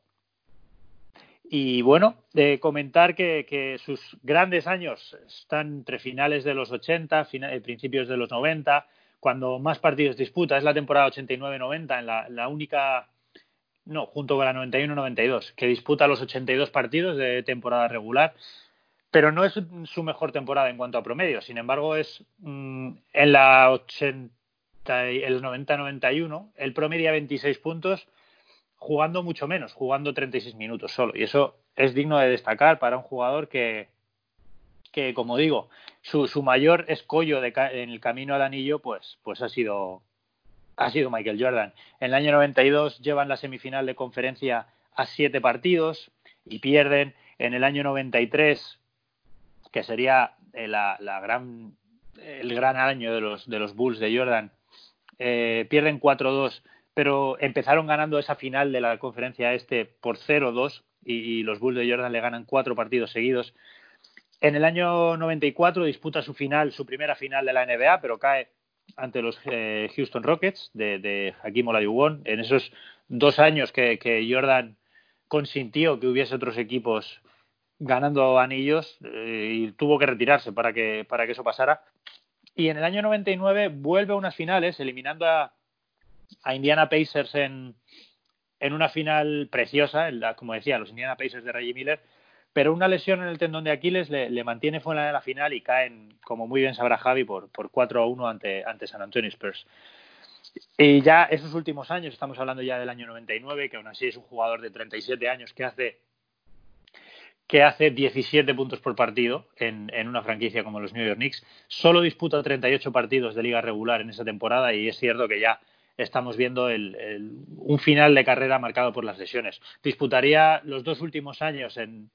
Y bueno, de comentar que, sus grandes años están entre finales de los 80, eh, principios de los 90, cuando más partidos disputa, es la temporada 89-90, en la, la, única, no, junto con la 91-92, que disputa los 82 partidos de temporada regular, pero no es su mejor temporada en cuanto a promedio, sin embargo es mm, en la 80, el 90-91, el promedio 26 puntos, jugando mucho menos, jugando 36 minutos solo. Y eso es digno de destacar para un jugador que, que como digo, su, mayor escollo de, en el camino al anillo, pues, pues ha sido ha sido Michael Jordan. En el año 92 llevan la semifinal de conferencia a siete partidos y pierden. En el año 93, que sería eh, la, la gran, el gran año de los, de los Bulls de Jordan, eh, pierden 4-2 pero empezaron ganando esa final de la conferencia este por 0-2 y, los Bulls de Jordan le ganan cuatro partidos seguidos. En el año 94 disputa su final, su primera final de la NBA, pero cae ante los eh, Houston Rockets de, de Hakim Olajuwon. En esos dos años que, Jordan consintió que hubiese otros equipos ganando anillos eh, y tuvo que retirarse para que, para que eso pasara. Y en el año 99 vuelve a unas finales eliminando a, a Indiana Pacers en, en una final preciosa, como decía, los Indiana Pacers de Reggie Miller, pero una lesión en el tendón de Aquiles le, mantiene fuera de la final y caen, como muy bien sabrá Javi, por, por 4 a 1 ante, ante San Antonio Spurs. Y ya esos últimos años, estamos hablando ya del año 99, que aún así es un jugador de 37 años que hace que hace 17 puntos por partido en, en, una franquicia como los New York Knicks. Solo disputa 38 partidos de liga regular en esa temporada y es cierto que ya estamos viendo un final de carrera marcado por las lesiones. Disputaría los dos últimos años en,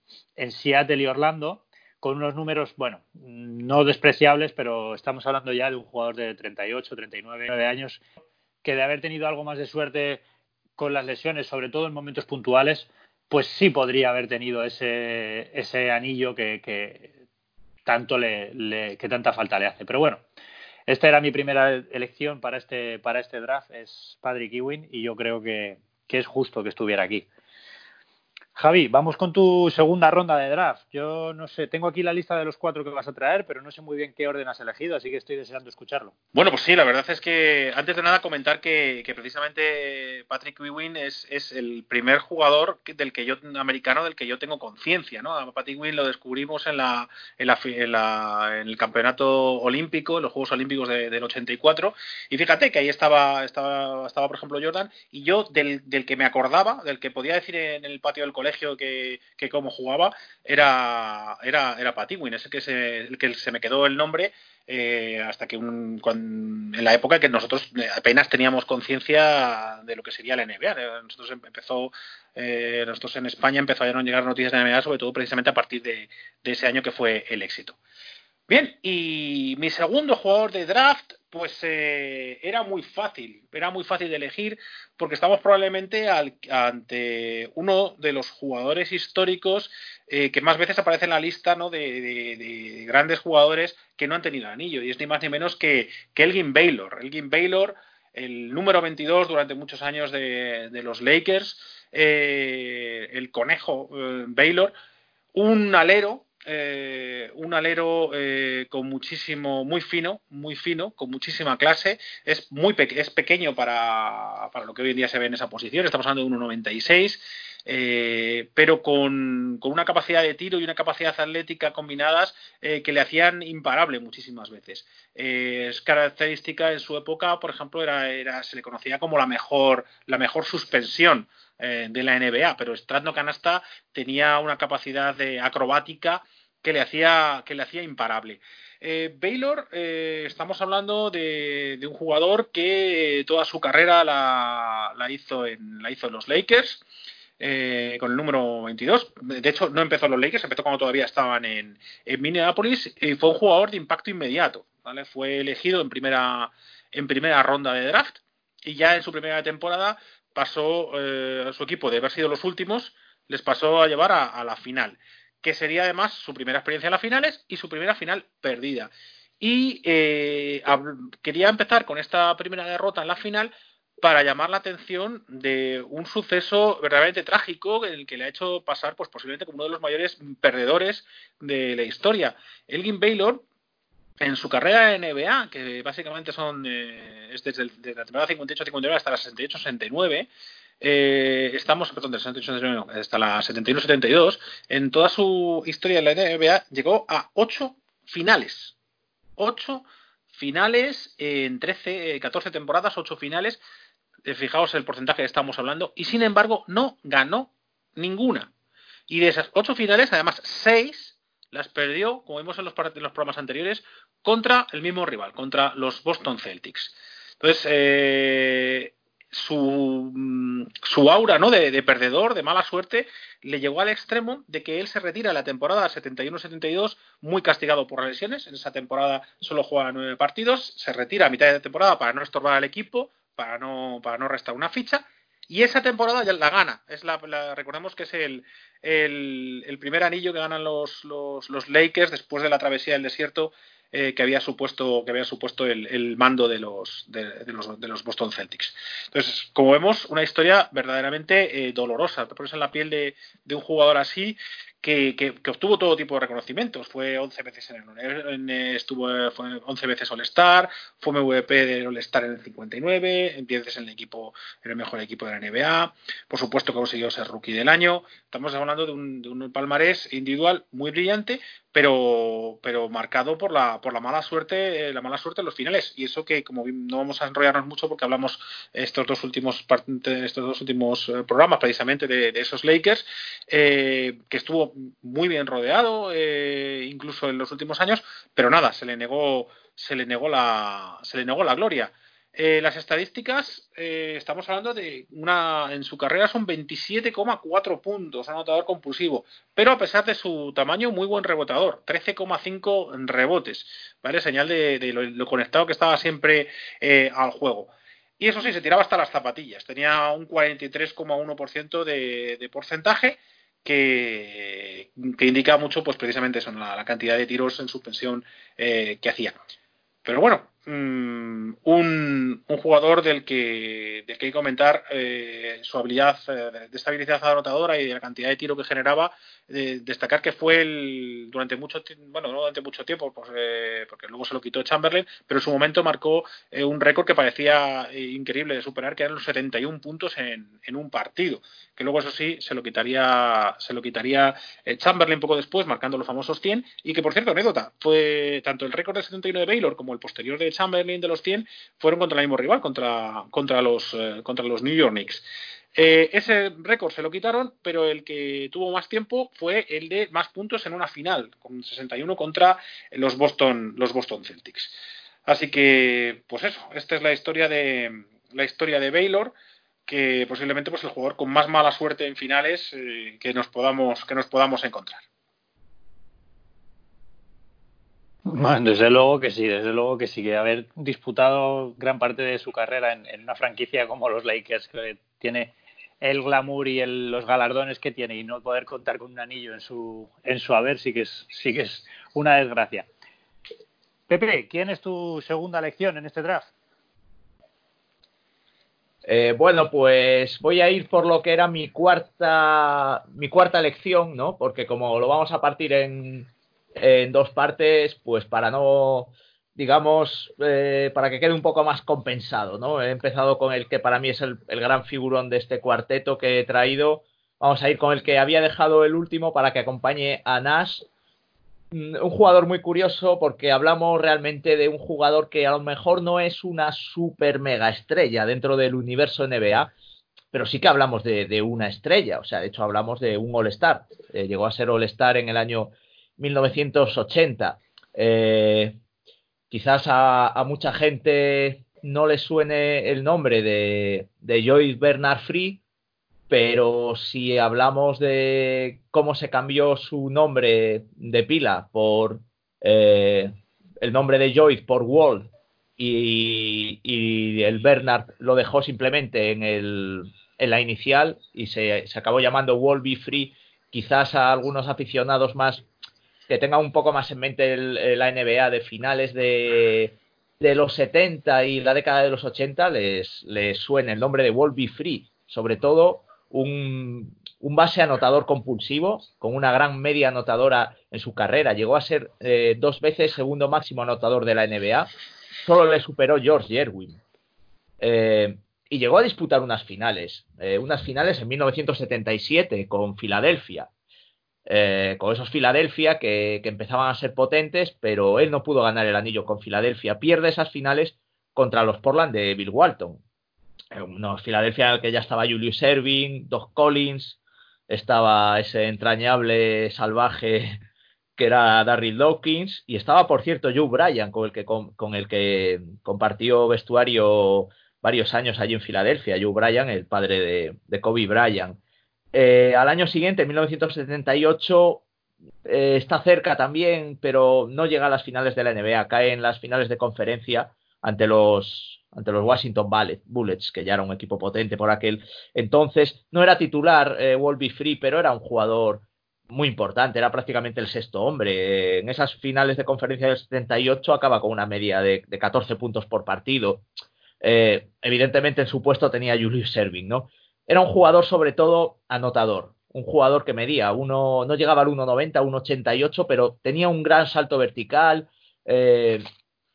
Seattle y Orlando con unos números, bueno, no despreciables, pero estamos hablando ya de un jugador de 38, 39 años que de haber tenido algo más de suerte con las lesiones, sobre todo en momentos puntuales, pues sí podría haber tenido ese, ese anillo que, tanto le, que tanta falta le hace. Pero bueno, esta era mi primera elección para este, para este draft, es Patrick Ewing, y yo creo que, que es justo que estuviera aquí. Javi, vamos con tu segunda ronda de draft. Yo no sé, tengo aquí la lista de los cuatro que vas a traer, pero no sé muy bien qué orden has elegido, así que estoy deseando escucharlo. Bueno, pues sí, la verdad es que antes de nada comentar que, precisamente Patrick Ewing es, es, el primer jugador del que yo americano del que yo tengo conciencia, ¿no? A Patrick Ewing lo descubrimos en la, en, la, en, el campeonato olímpico, en los Juegos Olímpicos del 84, y fíjate que ahí estaba, estaba, estaba por ejemplo Jordan, y yo del, del que me acordaba, del que podía decir en el patio del colegio colegio que, que como jugaba era, era, era Patiwin, es el que se, el que se me quedó el nombre eh, hasta que un, en la época que nosotros apenas teníamos conciencia de lo que sería la NBA. Nosotros em, empezó, eh, nosotros en España empezaron a llegar noticias de la NBA, sobre todo precisamente a partir de ese año que fue el éxito. Bien, y mi segundo jugador de draft, pues eh, era muy fácil, era muy fácil de elegir porque estamos probablemente ante uno de los jugadores históricos eh, que más veces aparece en la lista ¿no? de, grandes jugadores que no han tenido anillo, y es ni más ni menos que, que Elgin Baylor. Elgin Baylor el número 22 durante muchos años de, los Lakers, eh, el conejo eh, Baylor, un alero eh, un alero eh, con muchísimo, muy fino, muy fino, con muchísima clase. Es muy es pequeño para, para, lo que hoy en día se ve en esa posición. Estamos hablando de 1,96. Eh, pero con, con, una capacidad de tiro y una capacidad atlética combinadas que le hacían imparable muchísimas veces. Es característica en su época, por ejemplo, era, era, se le conocía como la mejor, la mejor suspensión de la NBA, pero Stratno Canasta tenía una capacidad de acrobática que le hacía, que le hacía imparable. Baylor, estamos hablando de, de, un jugador que toda su carrera la, hizo, en, la hizo en los Lakers. Eh, con el número 22. De hecho, no empezó en los Lakers, empezó cuando todavía estaban en, Minneapolis y fue un jugador de impacto inmediato. Fue elegido en primera, en primera ronda de draft y ya en su primera temporada pasó eh, a su equipo de haber sido los últimos, les pasó a llevar a, la final, que sería además su primera experiencia en las finales y su primera final perdida. Y eh, quería empezar con esta primera derrota en la final para llamar la atención de un suceso verdaderamente trágico en el que le ha hecho pasar pues posiblemente como uno de los mayores perdedores de la historia. Elgin Baylor en su carrera en NBA, que básicamente son eh, es desde, la temporada 58-59 hasta la 68-69, eh, estamos, perdón, del 68 hasta la 71-72, en toda su historia en la NBA llegó a ocho finales. Ocho finales en 13, 14 temporadas, ocho finales eh, fijaos el porcentaje que estamos hablando, y sin embargo no ganó ninguna. Y de esas ocho finales, además, seis las perdió, como vimos en los, programas anteriores, contra el mismo rival, contra los Boston Celtics. Entonces, eh, su, mm, su, aura ¿no? De, de, perdedor, de mala suerte, le llegó al extremo de que él se retira la temporada 71-72 muy castigado por lesiones. En esa temporada solo juega nueve partidos, se retira a mitad de temporada para no estorbar al equipo, para no, para no restar una ficha. Y esa temporada ya la gana. Es la, recordemos que es el, el, primer anillo que ganan los, los, los, Lakers después de la travesía del desierto eh, que había supuesto, que había supuesto el, el mando de los, de, los, de los Boston Celtics. Entonces, como vemos, una historia verdaderamente eh, dolorosa. Te pones en la piel de, de un jugador así que, que, obtuvo todo tipo de reconocimientos. Fue 11 veces en el estuvo fue 11 veces All-Star, fue MVP del All-Star en el 59, 10 veces en el equipo, en el mejor equipo de la NBA. Por supuesto que consiguió ser rookie del año. Estamos hablando de un, de un palmarés individual muy brillante, pero, pero marcado por la, por la mala suerte, la mala suerte en los finales. Y eso que, como no vamos a enrollarnos mucho porque hablamos estos dos últimos estos dos últimos eh, programas precisamente de, esos Lakers, eh, que estuvo muy bien rodeado, eh, incluso en los últimos años, pero nada, se le negó, se le negó la, se le negó la gloria. Eh, las estadísticas, eh, estamos hablando de una, en su carrera son 27,4 puntos, anotador compulsivo, pero a pesar de su tamaño, muy buen rebotador, 13,5 rebotes, ¿vale? Señal de, lo, conectado que estaba siempre al juego. Y eso sí, se tiraba hasta las zapatillas, tenía un 43,1% de, de porcentaje que, que, indica mucho, pues precisamente eso, la, cantidad de tiros en suspensión eh, que hacía. Pero bueno, mm, un, un, jugador del que, del que hay que comentar eh, su habilidad eh, de estabilidad anotadora y de la cantidad de tiro que generaba destacar que fue el, durante mucho bueno no durante mucho tiempo pues, eh, porque luego se lo quitó Chamberlain pero en su momento marcó eh, un récord que parecía eh, increíble de superar que eran los 71 puntos en, en, un partido que luego eso sí se lo quitaría se lo quitaría Chamberlain poco después marcando los famosos 100 y que por cierto anécdota fue tanto el récord de 79 de Baylor como el posterior de Chamberlain de los 100 fueron contra el mismo rival contra contra los contra los New York Knicks eh, ese récord se lo quitaron, pero el que tuvo más tiempo fue el de más puntos en una final, con 61 contra los Boston, los Boston Celtics. Así que, pues eso, esta es la historia de la historia de Baylor, que posiblemente pues el jugador con más mala suerte en finales eh, que nos podamos que nos podamos encontrar. Desde luego que sí, desde luego que sí, que haber disputado gran parte de su carrera en, en una franquicia como los Lakers, que tiene el glamour y los galardones que tiene y no poder contar con un anillo en su, en su haber sí que, es, sí que es una desgracia. Pepe, ¿quién es tu segunda elección en este draft? Eh, bueno, pues voy a ir por lo que era mi cuarta, mi cuarta lección, ¿no? Porque como lo vamos a partir en, en dos partes, pues para no, digamos, eh, para que quede un poco más compensado, ¿no? He empezado con el que para mí es el, gran figurón de este cuarteto que he traído. Vamos a ir con el que había dejado el último para que acompañe a Nash Mm, un jugador muy curioso porque hablamos realmente de un jugador que a lo mejor no es una super mega estrella dentro del universo NBA, pero sí que hablamos de, una estrella, o sea, de hecho hablamos de un All-Star. Eh, llegó a ser All-Star en el año 1980. Eh, quizás a, mucha gente no le suene el nombre de, de Joyce Bernard Free, pero si hablamos de cómo se cambió su nombre de pila por eh, el nombre de Joyce por Wall y, el Bernard lo dejó simplemente en, el, en la inicial y se, se acabó llamando Wall Be Free, quizás a algunos aficionados más que tengan un poco más en mente la NBA de finales de, de, los 70 y la década de los 80 les, les suena el nombre de Wall Be Free, sobre todo un, base anotador compulsivo, con una gran media anotadora en su carrera. Llegó a ser eh, dos veces segundo máximo anotador de la NBA. Solo le superó George Yerwin. Eh, y llegó a disputar unas finales. Eh, unas finales en 1977 con Filadelfia. Con esos Filadelfia que, que, empezaban a ser potentes, pero él no pudo ganar el anillo con Filadelfia. Pierde esas finales contra los Portland de Bill Walton. No, Filadelfia que ya estaba Julius Erving, Doc Collins, estaba ese entrañable salvaje que era Darryl Dawkins y estaba por cierto Joe Bryan con el que con, el que compartió vestuario varios años allí en Filadelfia, Joe Bryan, el padre de, Kobe Bryant. Eh, al año siguiente, en 1978, eh, está cerca también, pero no llega a las finales de la NBA, cae en las finales de conferencia ante los ante los Washington Bullets, que ya era un equipo potente por aquel entonces. No era titular eh, Wolby Free, pero era un jugador muy importante, era prácticamente el sexto hombre. En esas finales de conferencia del 78 acaba con una media de, de 14 puntos por partido. Eh, evidentemente en su puesto tenía Julius Serving, ¿no? Era un jugador sobre todo anotador, un jugador que medía, uno, no llegaba al 1,90, 1,88, pero tenía un gran salto vertical, eh,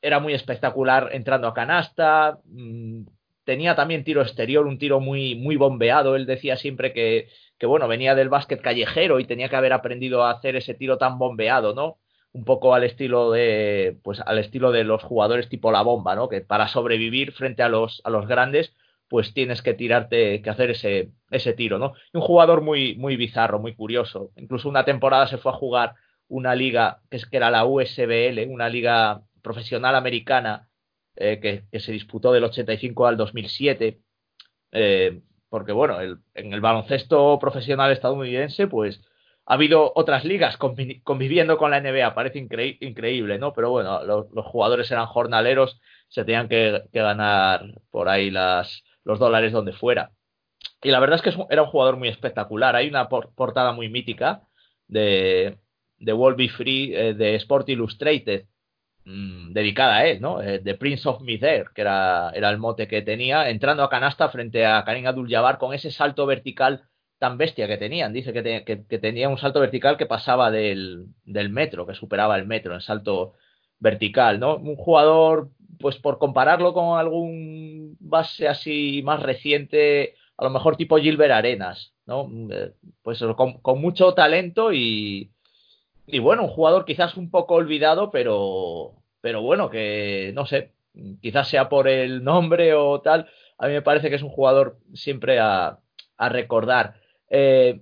era muy espectacular entrando a canasta, mm, tenía también tiro exterior, un tiro muy, muy bombeado. Él decía siempre que, que, bueno, venía del básquet callejero y tenía que haber aprendido a hacer ese tiro tan bombeado, ¿no? Un poco al estilo de, pues al estilo de los jugadores tipo la bomba, ¿no? Que para sobrevivir frente a los, a los grandes, pues tienes que tirarte, que hacer ese, ese tiro, ¿no? Y un jugador muy, muy bizarro, muy curioso. Incluso una temporada se fue a jugar una liga que, es, que era la USBL, una liga profesional americana eh, que, se disputó del 85 al 2007, eh, porque bueno, en el baloncesto profesional estadounidense, pues ha habido otras ligas conviviendo con la NBA, parece increíble, ¿no? Pero bueno, los, jugadores eran jornaleros, se tenían que, ganar por ahí las, los dólares donde fuera. Y la verdad es que era un jugador muy espectacular. Hay una portada muy mítica de, de Wolby Free, eh, de Sport Illustrated, Mm, dedicada a él, ¿no? Eh, The Prince of Midair, que era, era, el mote que tenía, entrando a canasta frente a Karim Abdul-Jabbar con ese salto vertical tan bestia que tenían. Dice que, que, tenía un salto vertical que pasaba del, del, metro, que superaba el metro en salto vertical, ¿no? Un jugador, pues por compararlo con algún base así más reciente, a lo mejor tipo Gilbert Arenas, ¿no? Eh, pues con, mucho talento y, y bueno, un jugador quizás un poco olvidado, pero, pero bueno, que no sé, quizás sea por el nombre o tal, a mí me parece que es un jugador siempre a, a recordar. Eh,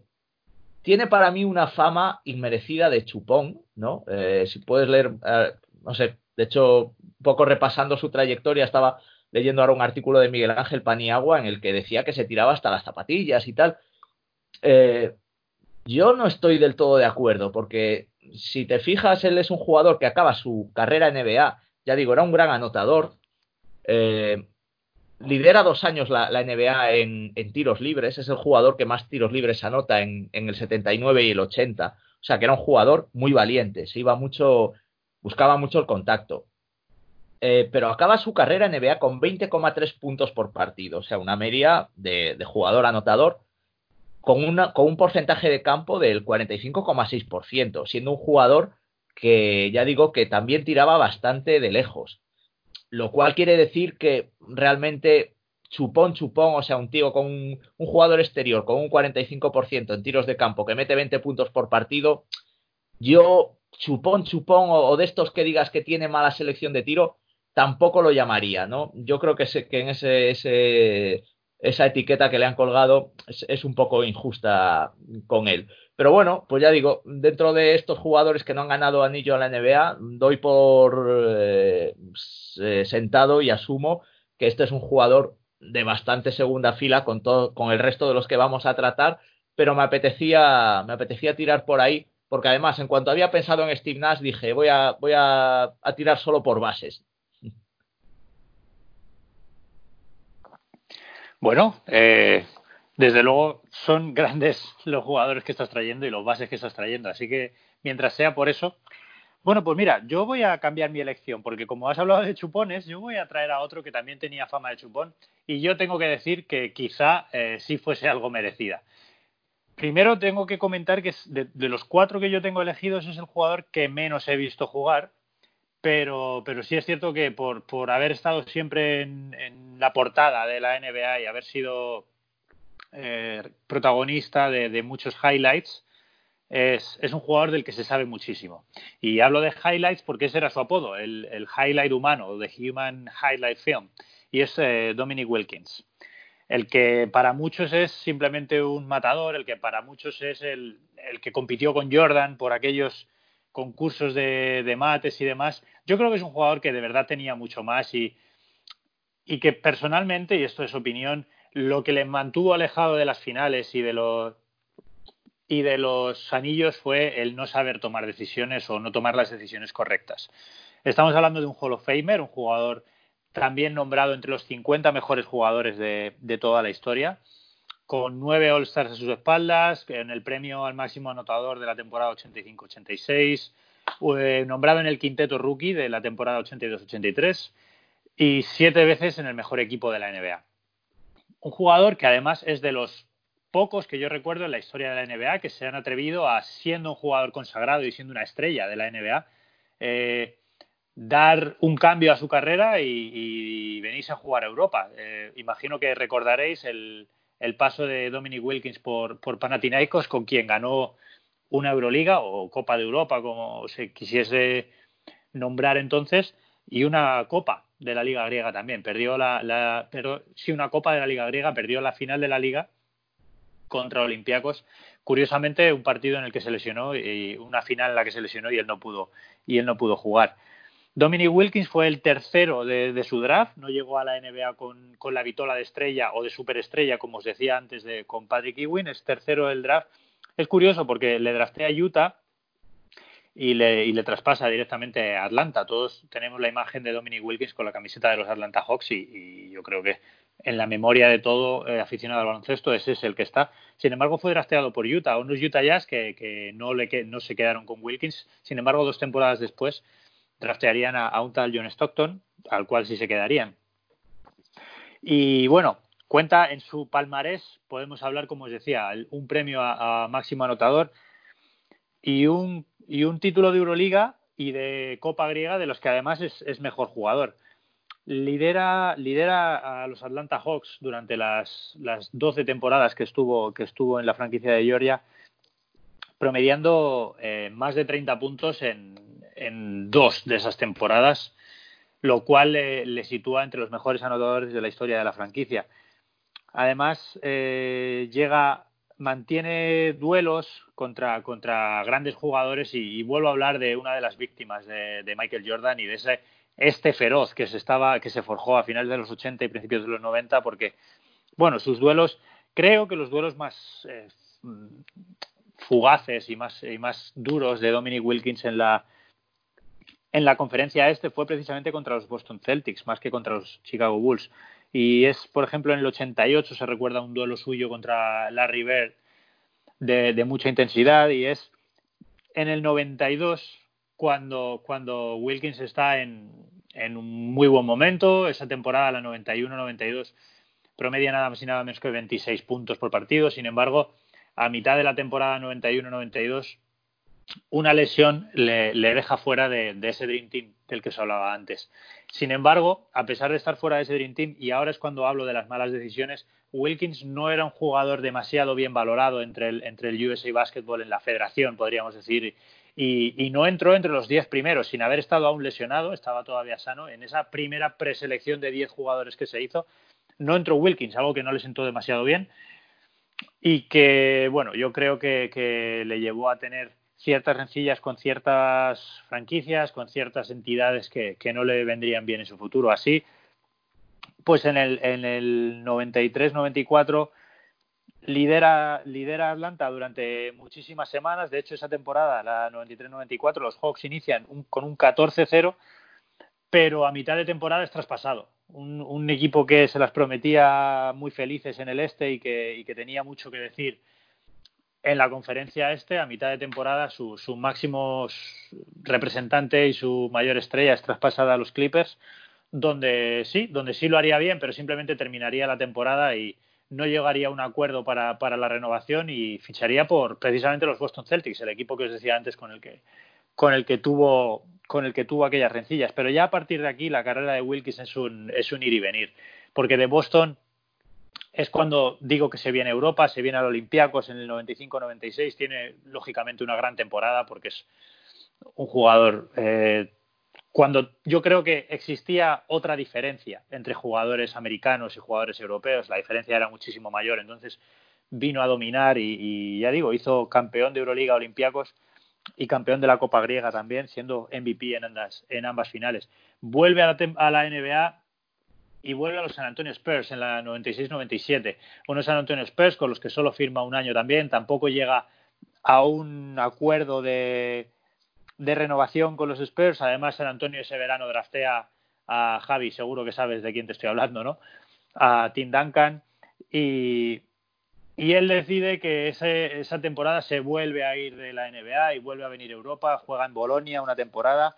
tiene para mí una fama inmerecida de chupón, ¿no? Eh, si puedes leer, no sé, de hecho, un poco repasando su trayectoria, estaba leyendo ahora un artículo de Miguel Ángel Paniagua en el que decía que se tiraba hasta las zapatillas y tal. yo no estoy del todo de acuerdo, porque si te fijas, él es un jugador que acaba su carrera en NBA, ya digo, era un gran anotador. Eh, lidera dos años la, NBA en, tiros libres, es el jugador que más tiros libres anota en, el 79 y el 80. O sea, que era un jugador muy valiente, se iba mucho, buscaba mucho el contacto. eh, pero acaba su carrera en NBA con 20,3 puntos por partido, o sea, una media de, jugador anotador con, un porcentaje de campo del 45,6%, siendo un jugador que ya digo que también tiraba bastante de lejos, lo cual quiere decir que realmente chupón, chupón, o sea, un tío con un, jugador exterior con un 45% en tiros de campo que mete 20 puntos por partido, yo chupón, chupón, o, de estos que digas que tiene mala selección de tiro, tampoco lo llamaría, ¿no? Yo creo que, en ese, ese, esa etiqueta que le han colgado es, un poco injusta con él. Pero bueno, pues ya digo, dentro de estos jugadores que no han ganado anillo a la NBA, doy por eh, sentado y asumo que este es un jugador de bastante segunda fila con todo, con el resto de los que vamos a tratar, pero me apetecía, me apetecía tirar por ahí, porque además, en cuanto había pensado en Steve Nash, dije voy a, voy a, tirar solo por bases. Bueno, eh, desde luego son grandes los jugadores que estás trayendo y los bases que estás trayendo, así que mientras sea por eso, bueno, pues mira, yo voy a cambiar mi elección, porque como has hablado de chupones, yo voy a traer a otro que también tenía fama de chupón, y yo tengo que decir que quizá eh, sí fuese algo merecida. Primero tengo que comentar que de, los cuatro que yo tengo elegidos es el jugador que menos he visto jugar, pero, pero sí es cierto que por, por haber estado siempre en, la portada de la NBA y haber sido eh, protagonista de muchos highlights, es, un jugador del que se sabe muchísimo. Y hablo de highlights porque ese era su apodo, el, highlight humano, The Human Highlight Film. Y es eh, Dominic Wilkins. El que para muchos es simplemente un matador, el que para muchos es el, que compitió con Jordan por aquellos concursos de, de, mates y demás. Yo creo que es un jugador que de verdad tenía mucho más y, y que personalmente, y esto es opinión, lo que le mantuvo alejado de las finales y de los y de los anillos fue el no saber tomar decisiones o no tomar las decisiones correctas. Estamos hablando de un Hall of Famer, un jugador también nombrado entre los 50 mejores jugadores de, toda la historia, con nueve All-Stars a sus espaldas, en el premio al máximo anotador de la temporada 85-86, eh, nombrado en el quinteto rookie de la temporada 82-83 y siete veces en el mejor equipo de la NBA. Un jugador que además es de los pocos que yo recuerdo en la historia de la NBA que se han atrevido a, siendo un jugador consagrado y siendo una estrella de la NBA, eh, dar un cambio a su carrera y, venirse a jugar a Europa. Eh, imagino que recordaréis el, paso de Dominic Wilkins por, por Panathinaikos, con quien ganó una Euroliga o Copa de Europa, como se quisiese nombrar entonces, y una Copa de la Liga Griega también. Perdió la, la pero sí una Copa de la Liga Griega, perdió la final de la Liga contra Olympiacos. Curiosamente, un partido en el que se lesionó y una final en la que se lesionó y él no pudo y él no pudo jugar. Dominic Wilkins fue el tercero de, su draft, no llegó a la NBA con, la vitola de estrella o de superestrella, como os decía antes de, con Patrick Ewing, es tercero del draft. Es curioso porque le draftea a Utah y le, y le, traspasa directamente a Atlanta. Todos tenemos la imagen de Dominic Wilkins con la camiseta de los Atlanta Hawks y, yo creo que en la memoria de todo eh, aficionado al baloncesto, ese es el que está. Sin embargo, fue drafteado por Utah, unos Utah Jazz que, que no, le, que no se quedaron con Wilkins. Sin embargo, dos temporadas después draftearían a, un tal John Stockton, al cual sí se quedarían. Y bueno, cuenta en su palmarés, podemos hablar, como os decía, un premio a, máximo anotador y un, y un título de Euroliga y de Copa Griega, de los que además es, mejor jugador lidera, lidera a los Atlanta Hawks durante las, las 12 temporadas que estuvo, que estuvo en la franquicia de Georgia, promediando eh, más de 30 puntos en, en, dos de esas temporadas, lo cual le, sitúa entre los mejores anotadores de la historia de la franquicia. Además, eh, llega, mantiene duelos contra, contra grandes jugadores y, vuelvo a hablar de una de las víctimas de, Michael Jordan y de ese este feroz que se estaba que se forjó a finales de los 80 y principios de los 90 porque bueno sus duelos creo que los duelos más eh, fugaces y más y más duros de Dominic Wilkins en la en la conferencia este fue precisamente contra los Boston Celtics más que contra los Chicago Bulls y es por ejemplo en el 88 se recuerda un duelo suyo contra Larry Bird de, de mucha intensidad y es en el 92 cuando, cuando Wilkins está en, en un muy buen momento. Esa temporada, la 91-92, promedia nada más y nada menos que 26 puntos por partido. Sin embargo, a mitad de la temporada 91-92, una lesión le, deja fuera de, ese Dream Team del que se hablaba antes. Sin embargo, a pesar de estar fuera de ese Dream Team, y ahora es cuando hablo de las malas decisiones, Wilkins no era un jugador demasiado bien valorado entre el, entre el USA Basketball en la federación, podríamos decir, y, no entró entre los 10 primeros, sin haber estado aún lesionado, estaba todavía sano. En esa primera preselección de 10 jugadores que se hizo, no entró Wilkins, algo que no le sentó demasiado bien y que, bueno, yo creo que le llevó a tener ciertas rencillas con ciertas franquicias, con ciertas entidades que, que, no le vendrían bien en su futuro. Así, pues en el, en el 93-94 lidera, lidera Atlanta durante muchísimas semanas. De hecho, esa temporada, la 93-94, los Hawks inician con un 14-0, pero a mitad de temporada es traspasado. Un, un, equipo que se las prometía muy felices en el este y que, y que tenía mucho que decir en la conferencia este, a mitad de temporada, su, su máximo representante y su mayor estrella es traspasada a los Clippers, donde sí, donde sí lo haría bien, pero simplemente terminaría la temporada y no llegaría a un acuerdo para, para la renovación y ficharía por precisamente los Boston Celtics, el equipo que os decía antes con el que con el que tuvo con el que tuvo aquellas rencillas. Pero ya a partir de aquí la carrera de Wilkins es un, es un ir y venir, porque de Boston es cuando digo que se viene a Europa, se viene al Olympiacos en el 95-96, tiene lógicamente una gran temporada porque es un jugador. Eh, cuando yo creo que existía otra diferencia entre jugadores americanos y jugadores europeos, la diferencia era muchísimo mayor, entonces vino a dominar y, ya digo, hizo campeón de Euroliga Olympiacos y campeón de la Copa Griega también, siendo MVP en ambas, en ambas finales. Vuelve a la, a la NBA y vuelve a los San Antonio Spurs en la 96-97. Unos San Antonio Spurs con los que solo firma un año también, tampoco llega a un acuerdo de, de renovación con los Spurs. Además, San Antonio ese verano draftea a Javi, seguro que sabes de quién te estoy hablando, ¿no? A Tim Duncan y, él decide que ese, esa temporada se vuelve a ir de la NBA y vuelve a venir a Europa, juega en Bolonia una temporada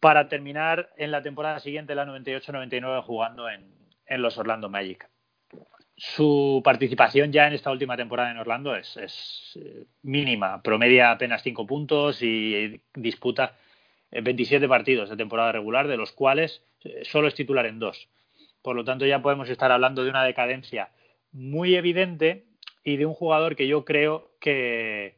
para terminar en la temporada siguiente, la 98-99, jugando en, en, los Orlando Magic. Su participación ya en esta última temporada en Orlando es, es eh, mínima, promedia apenas 5 puntos y disputa 27 partidos de temporada regular, de los cuales eh, solo es titular en dos. Por lo tanto, ya podemos estar hablando de una decadencia muy evidente y de un jugador que yo creo que,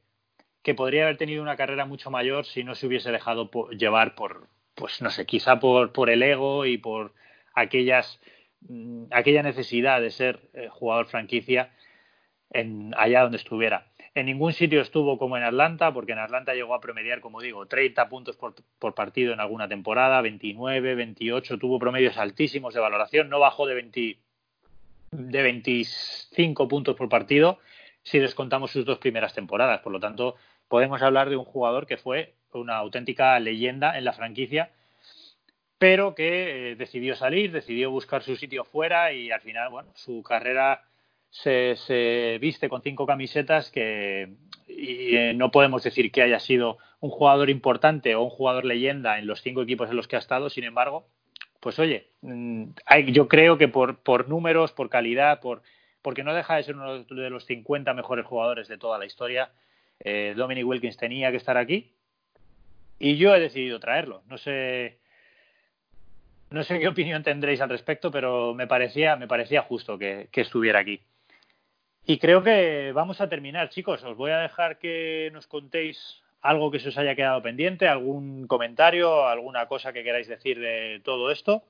que podría haber tenido una carrera mucho mayor si no se hubiese dejado llevar por, pues no sé, quizá por, por el ego y por aquellas, mm, aquella necesidad de ser eh, jugador franquicia en, allá donde estuviera. En ningún sitio estuvo como en Atlanta, porque en Atlanta llegó a promediar, como digo, 30 puntos por, por, partido en alguna temporada, 29, 28, tuvo promedios altísimos de valoración, no bajó de, 20, de 25 puntos por partido si descontamos sus dos primeras temporadas. Por lo tanto, podemos hablar de un jugador que fue una auténtica leyenda en la franquicia, pero que eh, decidió salir, decidió buscar su sitio fuera y al final, bueno, su carrera se, se viste con cinco camisetas que y, eh, no podemos decir que haya sido un jugador importante o un jugador leyenda en los cinco equipos en los que ha estado, sin embargo, pues oye, mm, yo creo que por, por números, por calidad, por porque no deja de ser uno de los 50 mejores jugadores de toda la historia, eh, Dominic Wilkins tenía que estar aquí y yo he decidido traerlo. No sé, no sé qué opinión tendréis al respecto, pero me parecía, me parecía justo que, estuviera aquí. Y creo que vamos a terminar, chicos. Os voy a dejar que nos contéis algo que se os haya quedado pendiente, algún comentario, alguna cosa que queráis decir de todo esto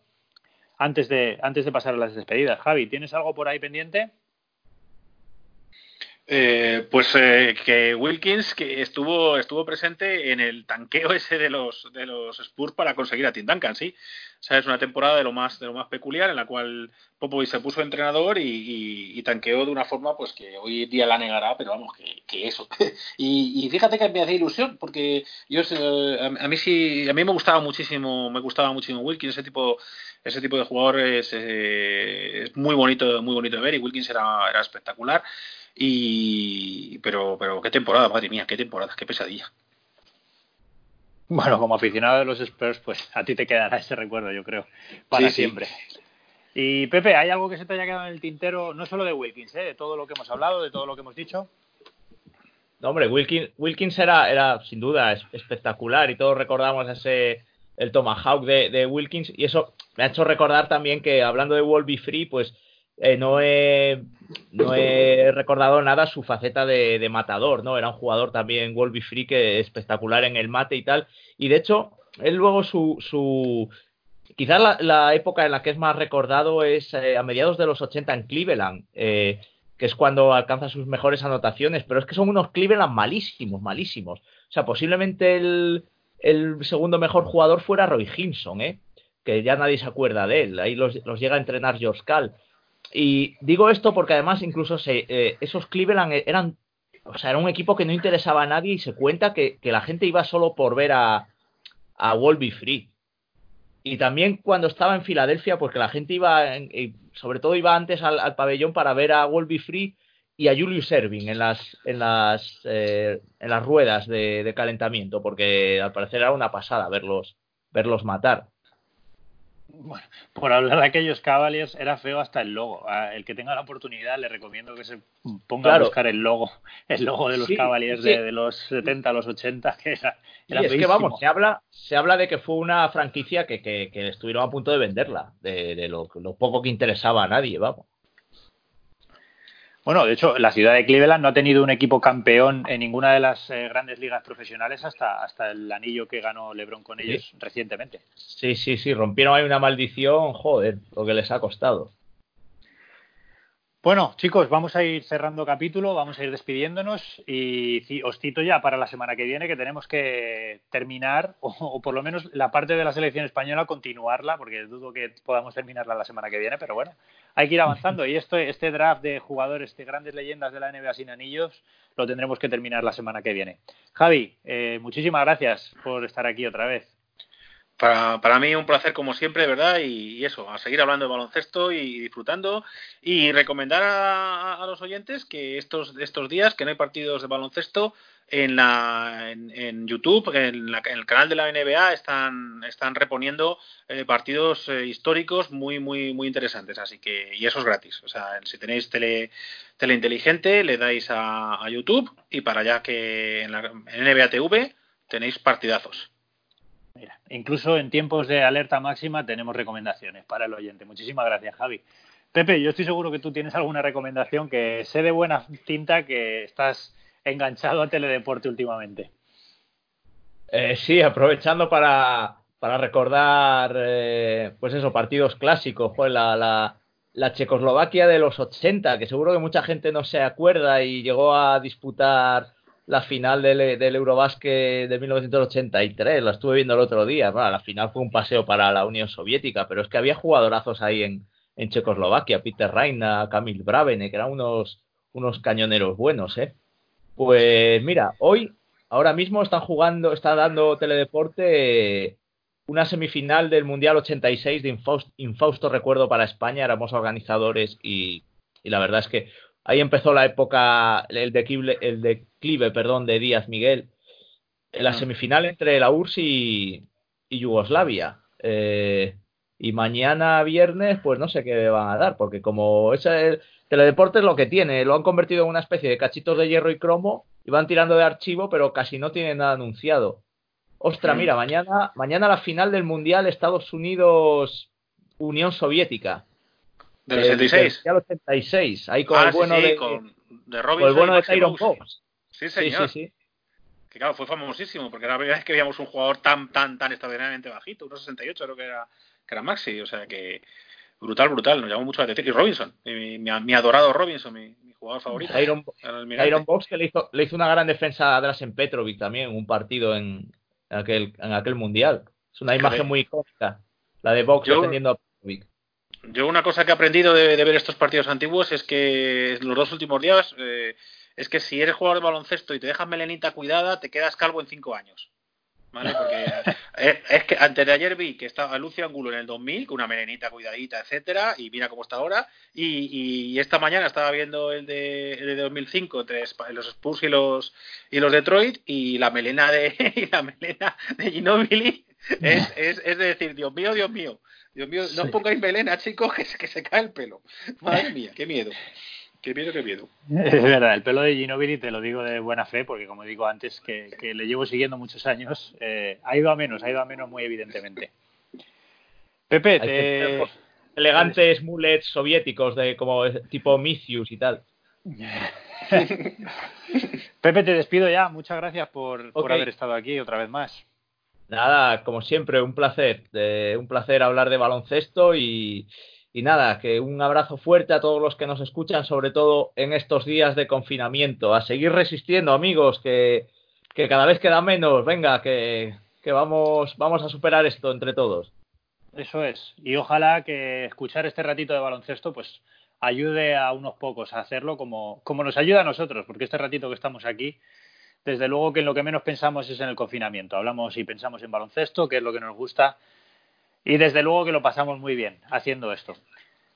antes de, antes de pasar a las despedidas. Javi, ¿tienes algo por ahí pendiente? Eh, pues eh, que Wilkins que estuvo estuvo presente en el tanqueo ese de los de los Spurs para conseguir a Tim Duncan, sí. O sea, es una temporada de lo más de lo más peculiar en la cual Popovich se puso entrenador y, tanqueó de una forma pues que hoy día la negará, pero vamos que, eso. y, fíjate que me hace ilusión porque yo eh, a, mí sí a mí me gustaba muchísimo me gustaba muchísimo Wilkins ese tipo ese tipo de jugador es, es muy bonito muy bonito de ver y Wilkins era, era espectacular. Y pero pero qué temporada, madre mía, qué temporada, qué pesadilla. Bueno, como aficionado de los Spurs, pues a ti te quedará ese recuerdo, yo creo, para siempre. Y Pepe, ¿hay algo que se te haya quedado en el tintero, no solo de Wilkins, ¿eh? de todo lo que hemos hablado, de todo lo que hemos dicho? No, hombre, Wilkins, Wilkins era, era sin duda espectacular y todos recordamos ese el Tomahawk de, de, Wilkins y eso me ha hecho recordar también que hablando de Wolby Free, pues eh, no, he, no he recordado nada su faceta de, matador, ¿no? Era un jugador también Wolby Free que espectacular en el mate y tal. Y de hecho, él luego su, su quizás la, época en la que es más recordado es eh, a mediados de los 80 en Cleveland. Eh, que es cuando alcanza sus mejores anotaciones, pero es que son unos Cleveland malísimos, malísimos. O sea, posiblemente el, el segundo mejor jugador fuera Roy Hinson, ¿eh? que ya nadie se acuerda de él. Ahí los, los llega a entrenar George. Y digo esto porque además incluso se, eh, esos Cleveland eran, o sea, era un equipo que no interesaba a nadie y se cuenta que, que la gente iba solo por ver a, a Wolby Free. Y también cuando estaba en Filadelfia, porque la gente iba, sobre todo iba antes al, al, pabellón para ver a Wolby Free y a Julius Erving en las, en las, eh, en las ruedas de, de, calentamiento, porque al parecer era una pasada verlos, verlos matar. Bueno, por hablar de aquellos Cavaliers, era feo hasta el logo. El que tenga la oportunidad, le recomiendo que se ponga claro. a buscar el logo, el logo de los sí, Cavaliers sí. de, de, los 70 a los 80, que era, era sí, es que vamos, se habla, se habla de que fue una franquicia que, que, que estuvieron a punto de venderla, de, de lo, lo, poco que interesaba a nadie, vamos. Bueno, de hecho, la ciudad de Cleveland no ha tenido un equipo campeón en ninguna de las eh, grandes ligas profesionales hasta, hasta el anillo que ganó LeBron con ellos sí. recientemente. Sí, sí, sí, rompieron ahí una maldición, joder, lo que les ha costado. Bueno, chicos, vamos a ir cerrando capítulo, vamos a ir despidiéndonos y os cito ya para la semana que viene que tenemos que terminar, o, por lo menos la parte de la selección española, continuarla, porque dudo que podamos terminarla la semana que viene, pero bueno, hay que ir avanzando. Y esto, este draft de jugadores, de grandes leyendas de la NBA sin anillos, lo tendremos que terminar la semana que viene. Javi, eh, muchísimas gracias por estar aquí otra vez. Para, para, mí un placer como siempre, ¿verdad? Y, y, eso, a seguir hablando de baloncesto y disfrutando y recomendar a, a, los oyentes que estos, estos días que no hay partidos de baloncesto en, la, en, YouTube, en, la, el canal de la NBA están, están reponiendo eh, partidos eh, históricos muy, muy, muy interesantes. Así que, y eso es gratis. O sea, si tenéis tele, tele inteligente, le dais a, a YouTube y para allá que en, la, en NBA TV tenéis partidazos. Mira, incluso en tiempos de alerta máxima tenemos recomendaciones para el oyente. Muchísimas gracias, Javi. Pepe, yo estoy seguro que tú tienes alguna recomendación que sé de buena tinta que estás enganchado a Teledeporte últimamente. Eh, sí, aprovechando para, para recordar, eh, pues eso, partidos clásicos, pues la, la, la, Checoslovaquia de los 80, que seguro que mucha gente no se acuerda y llegó a disputar la final del, Eurobásquet de 1983, la estuve viendo el otro día, la final fue un paseo para la Unión Soviética, pero es que había jugadorazos ahí en, Checoslovaquia, Peter Reina, Kamil Bravene, que eran unos, unos cañoneros buenos, ¿eh? Pues mira, hoy, ahora mismo están jugando, está dando Teledeporte una semifinal del Mundial 86 de infausto, infausto recuerdo para España, éramos organizadores y la verdad es que ahí empezó la época, el declive, el declive perdón, de Díaz Miguel, en la semifinal entre la URSS y, y Yugoslavia. Eh, y mañana viernes, pues no sé qué van a dar, porque como ese el teledeporte es lo que tiene, lo han convertido en una especie de cachitos de hierro y cromo y van tirando de archivo, pero casi no tienen nada anunciado. Ostra, mira, mañana, mañana la final del Mundial Estados Unidos Unión Soviética. ¿Del 86? Del 86, ahí con ah, el bueno sí, sí, de, con, de con el bueno de Tyron Fox. Sí, señor. Sí. Que claro, fue famosísimo, porque era la primera vez que veíamos un jugador tan, tan, tan extraordinariamente bajito, unos 68 creo que era, que era Maxi, o sea que brutal, brutal, nos llamó mucho la atención. Y Robinson, mi, mi, mi adorado Robinson, mi, mi, jugador favorito. Tyron, Tyron Box que le hizo, le hizo una gran defensa a Drasen Petrovic también, un partido en, aquel, en aquel mundial. Es una imagen muy icónica, la de Box defendiendo a. Yo una cosa que he aprendido de, de, ver estos partidos antiguos es que los dos últimos días eh, es que si eres jugador de baloncesto y te dejas melenita cuidada, te quedas calvo en cinco años. ¿vale? Porque eh, es, que antes de ayer vi que estaba Lucio Angulo en el 2000, con una melenita cuidadita, etcétera, y mira cómo está ahora. Y, esta mañana estaba viendo el de, el de 2005 entre los Spurs y los, y los Detroit, y la melena de, la melena de Ginobili es, es, es decir, Dios mío, Dios mío, Dios mío, no os pongáis melena, chicos, que, que se cae el pelo. Madre mía, qué miedo. Qué miedo, qué miedo. Es verdad, el pelo de Ginobili te lo digo de buena fe, porque como digo antes, que, le llevo siguiendo muchos años, eh, ha ido a menos, ha ido a menos muy evidentemente. Pepe, te... elegantes mulets soviéticos de como tipo Micius y tal. Pepe, te despido ya. Muchas gracias por, por, haber estado aquí otra vez más. Nada, como siempre, un placer. un placer hablar de baloncesto y, nada, que un abrazo fuerte a todos los que nos escuchan, sobre todo en estos días de confinamiento. A seguir resistiendo, amigos, que, que cada vez queda menos. Venga, que, que vamos, vamos a superar esto entre todos. Eso es. Y ojalá que escuchar este ratito de baloncesto, pues ayude a unos pocos a hacerlo como, como nos ayuda a nosotros, porque este ratito que estamos aquí, desde luego que en lo que menos pensamos es en el confinamiento. Hablamos y pensamos en baloncesto, que es lo que nos gusta y desde luego que lo pasamos muy bien haciendo esto.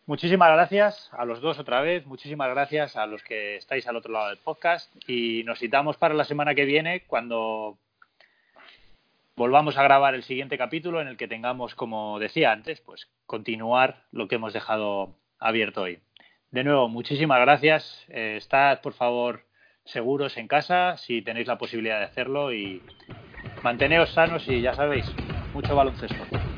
Muchísimas gracias a los dos otra vez, muchísimas gracias a los que estáis al otro lado del podcast y nos citamos para la semana que viene cuando volvamos a grabar el siguiente capítulo en el que tengamos, como decía antes, pues continuar lo que hemos dejado abierto hoy. De nuevo, muchísimas gracias. Eh, estad, por favor, seguros en casa si tenéis la posibilidad de hacerlo y manteneos sanos y ya sabéis, mucho baloncesto.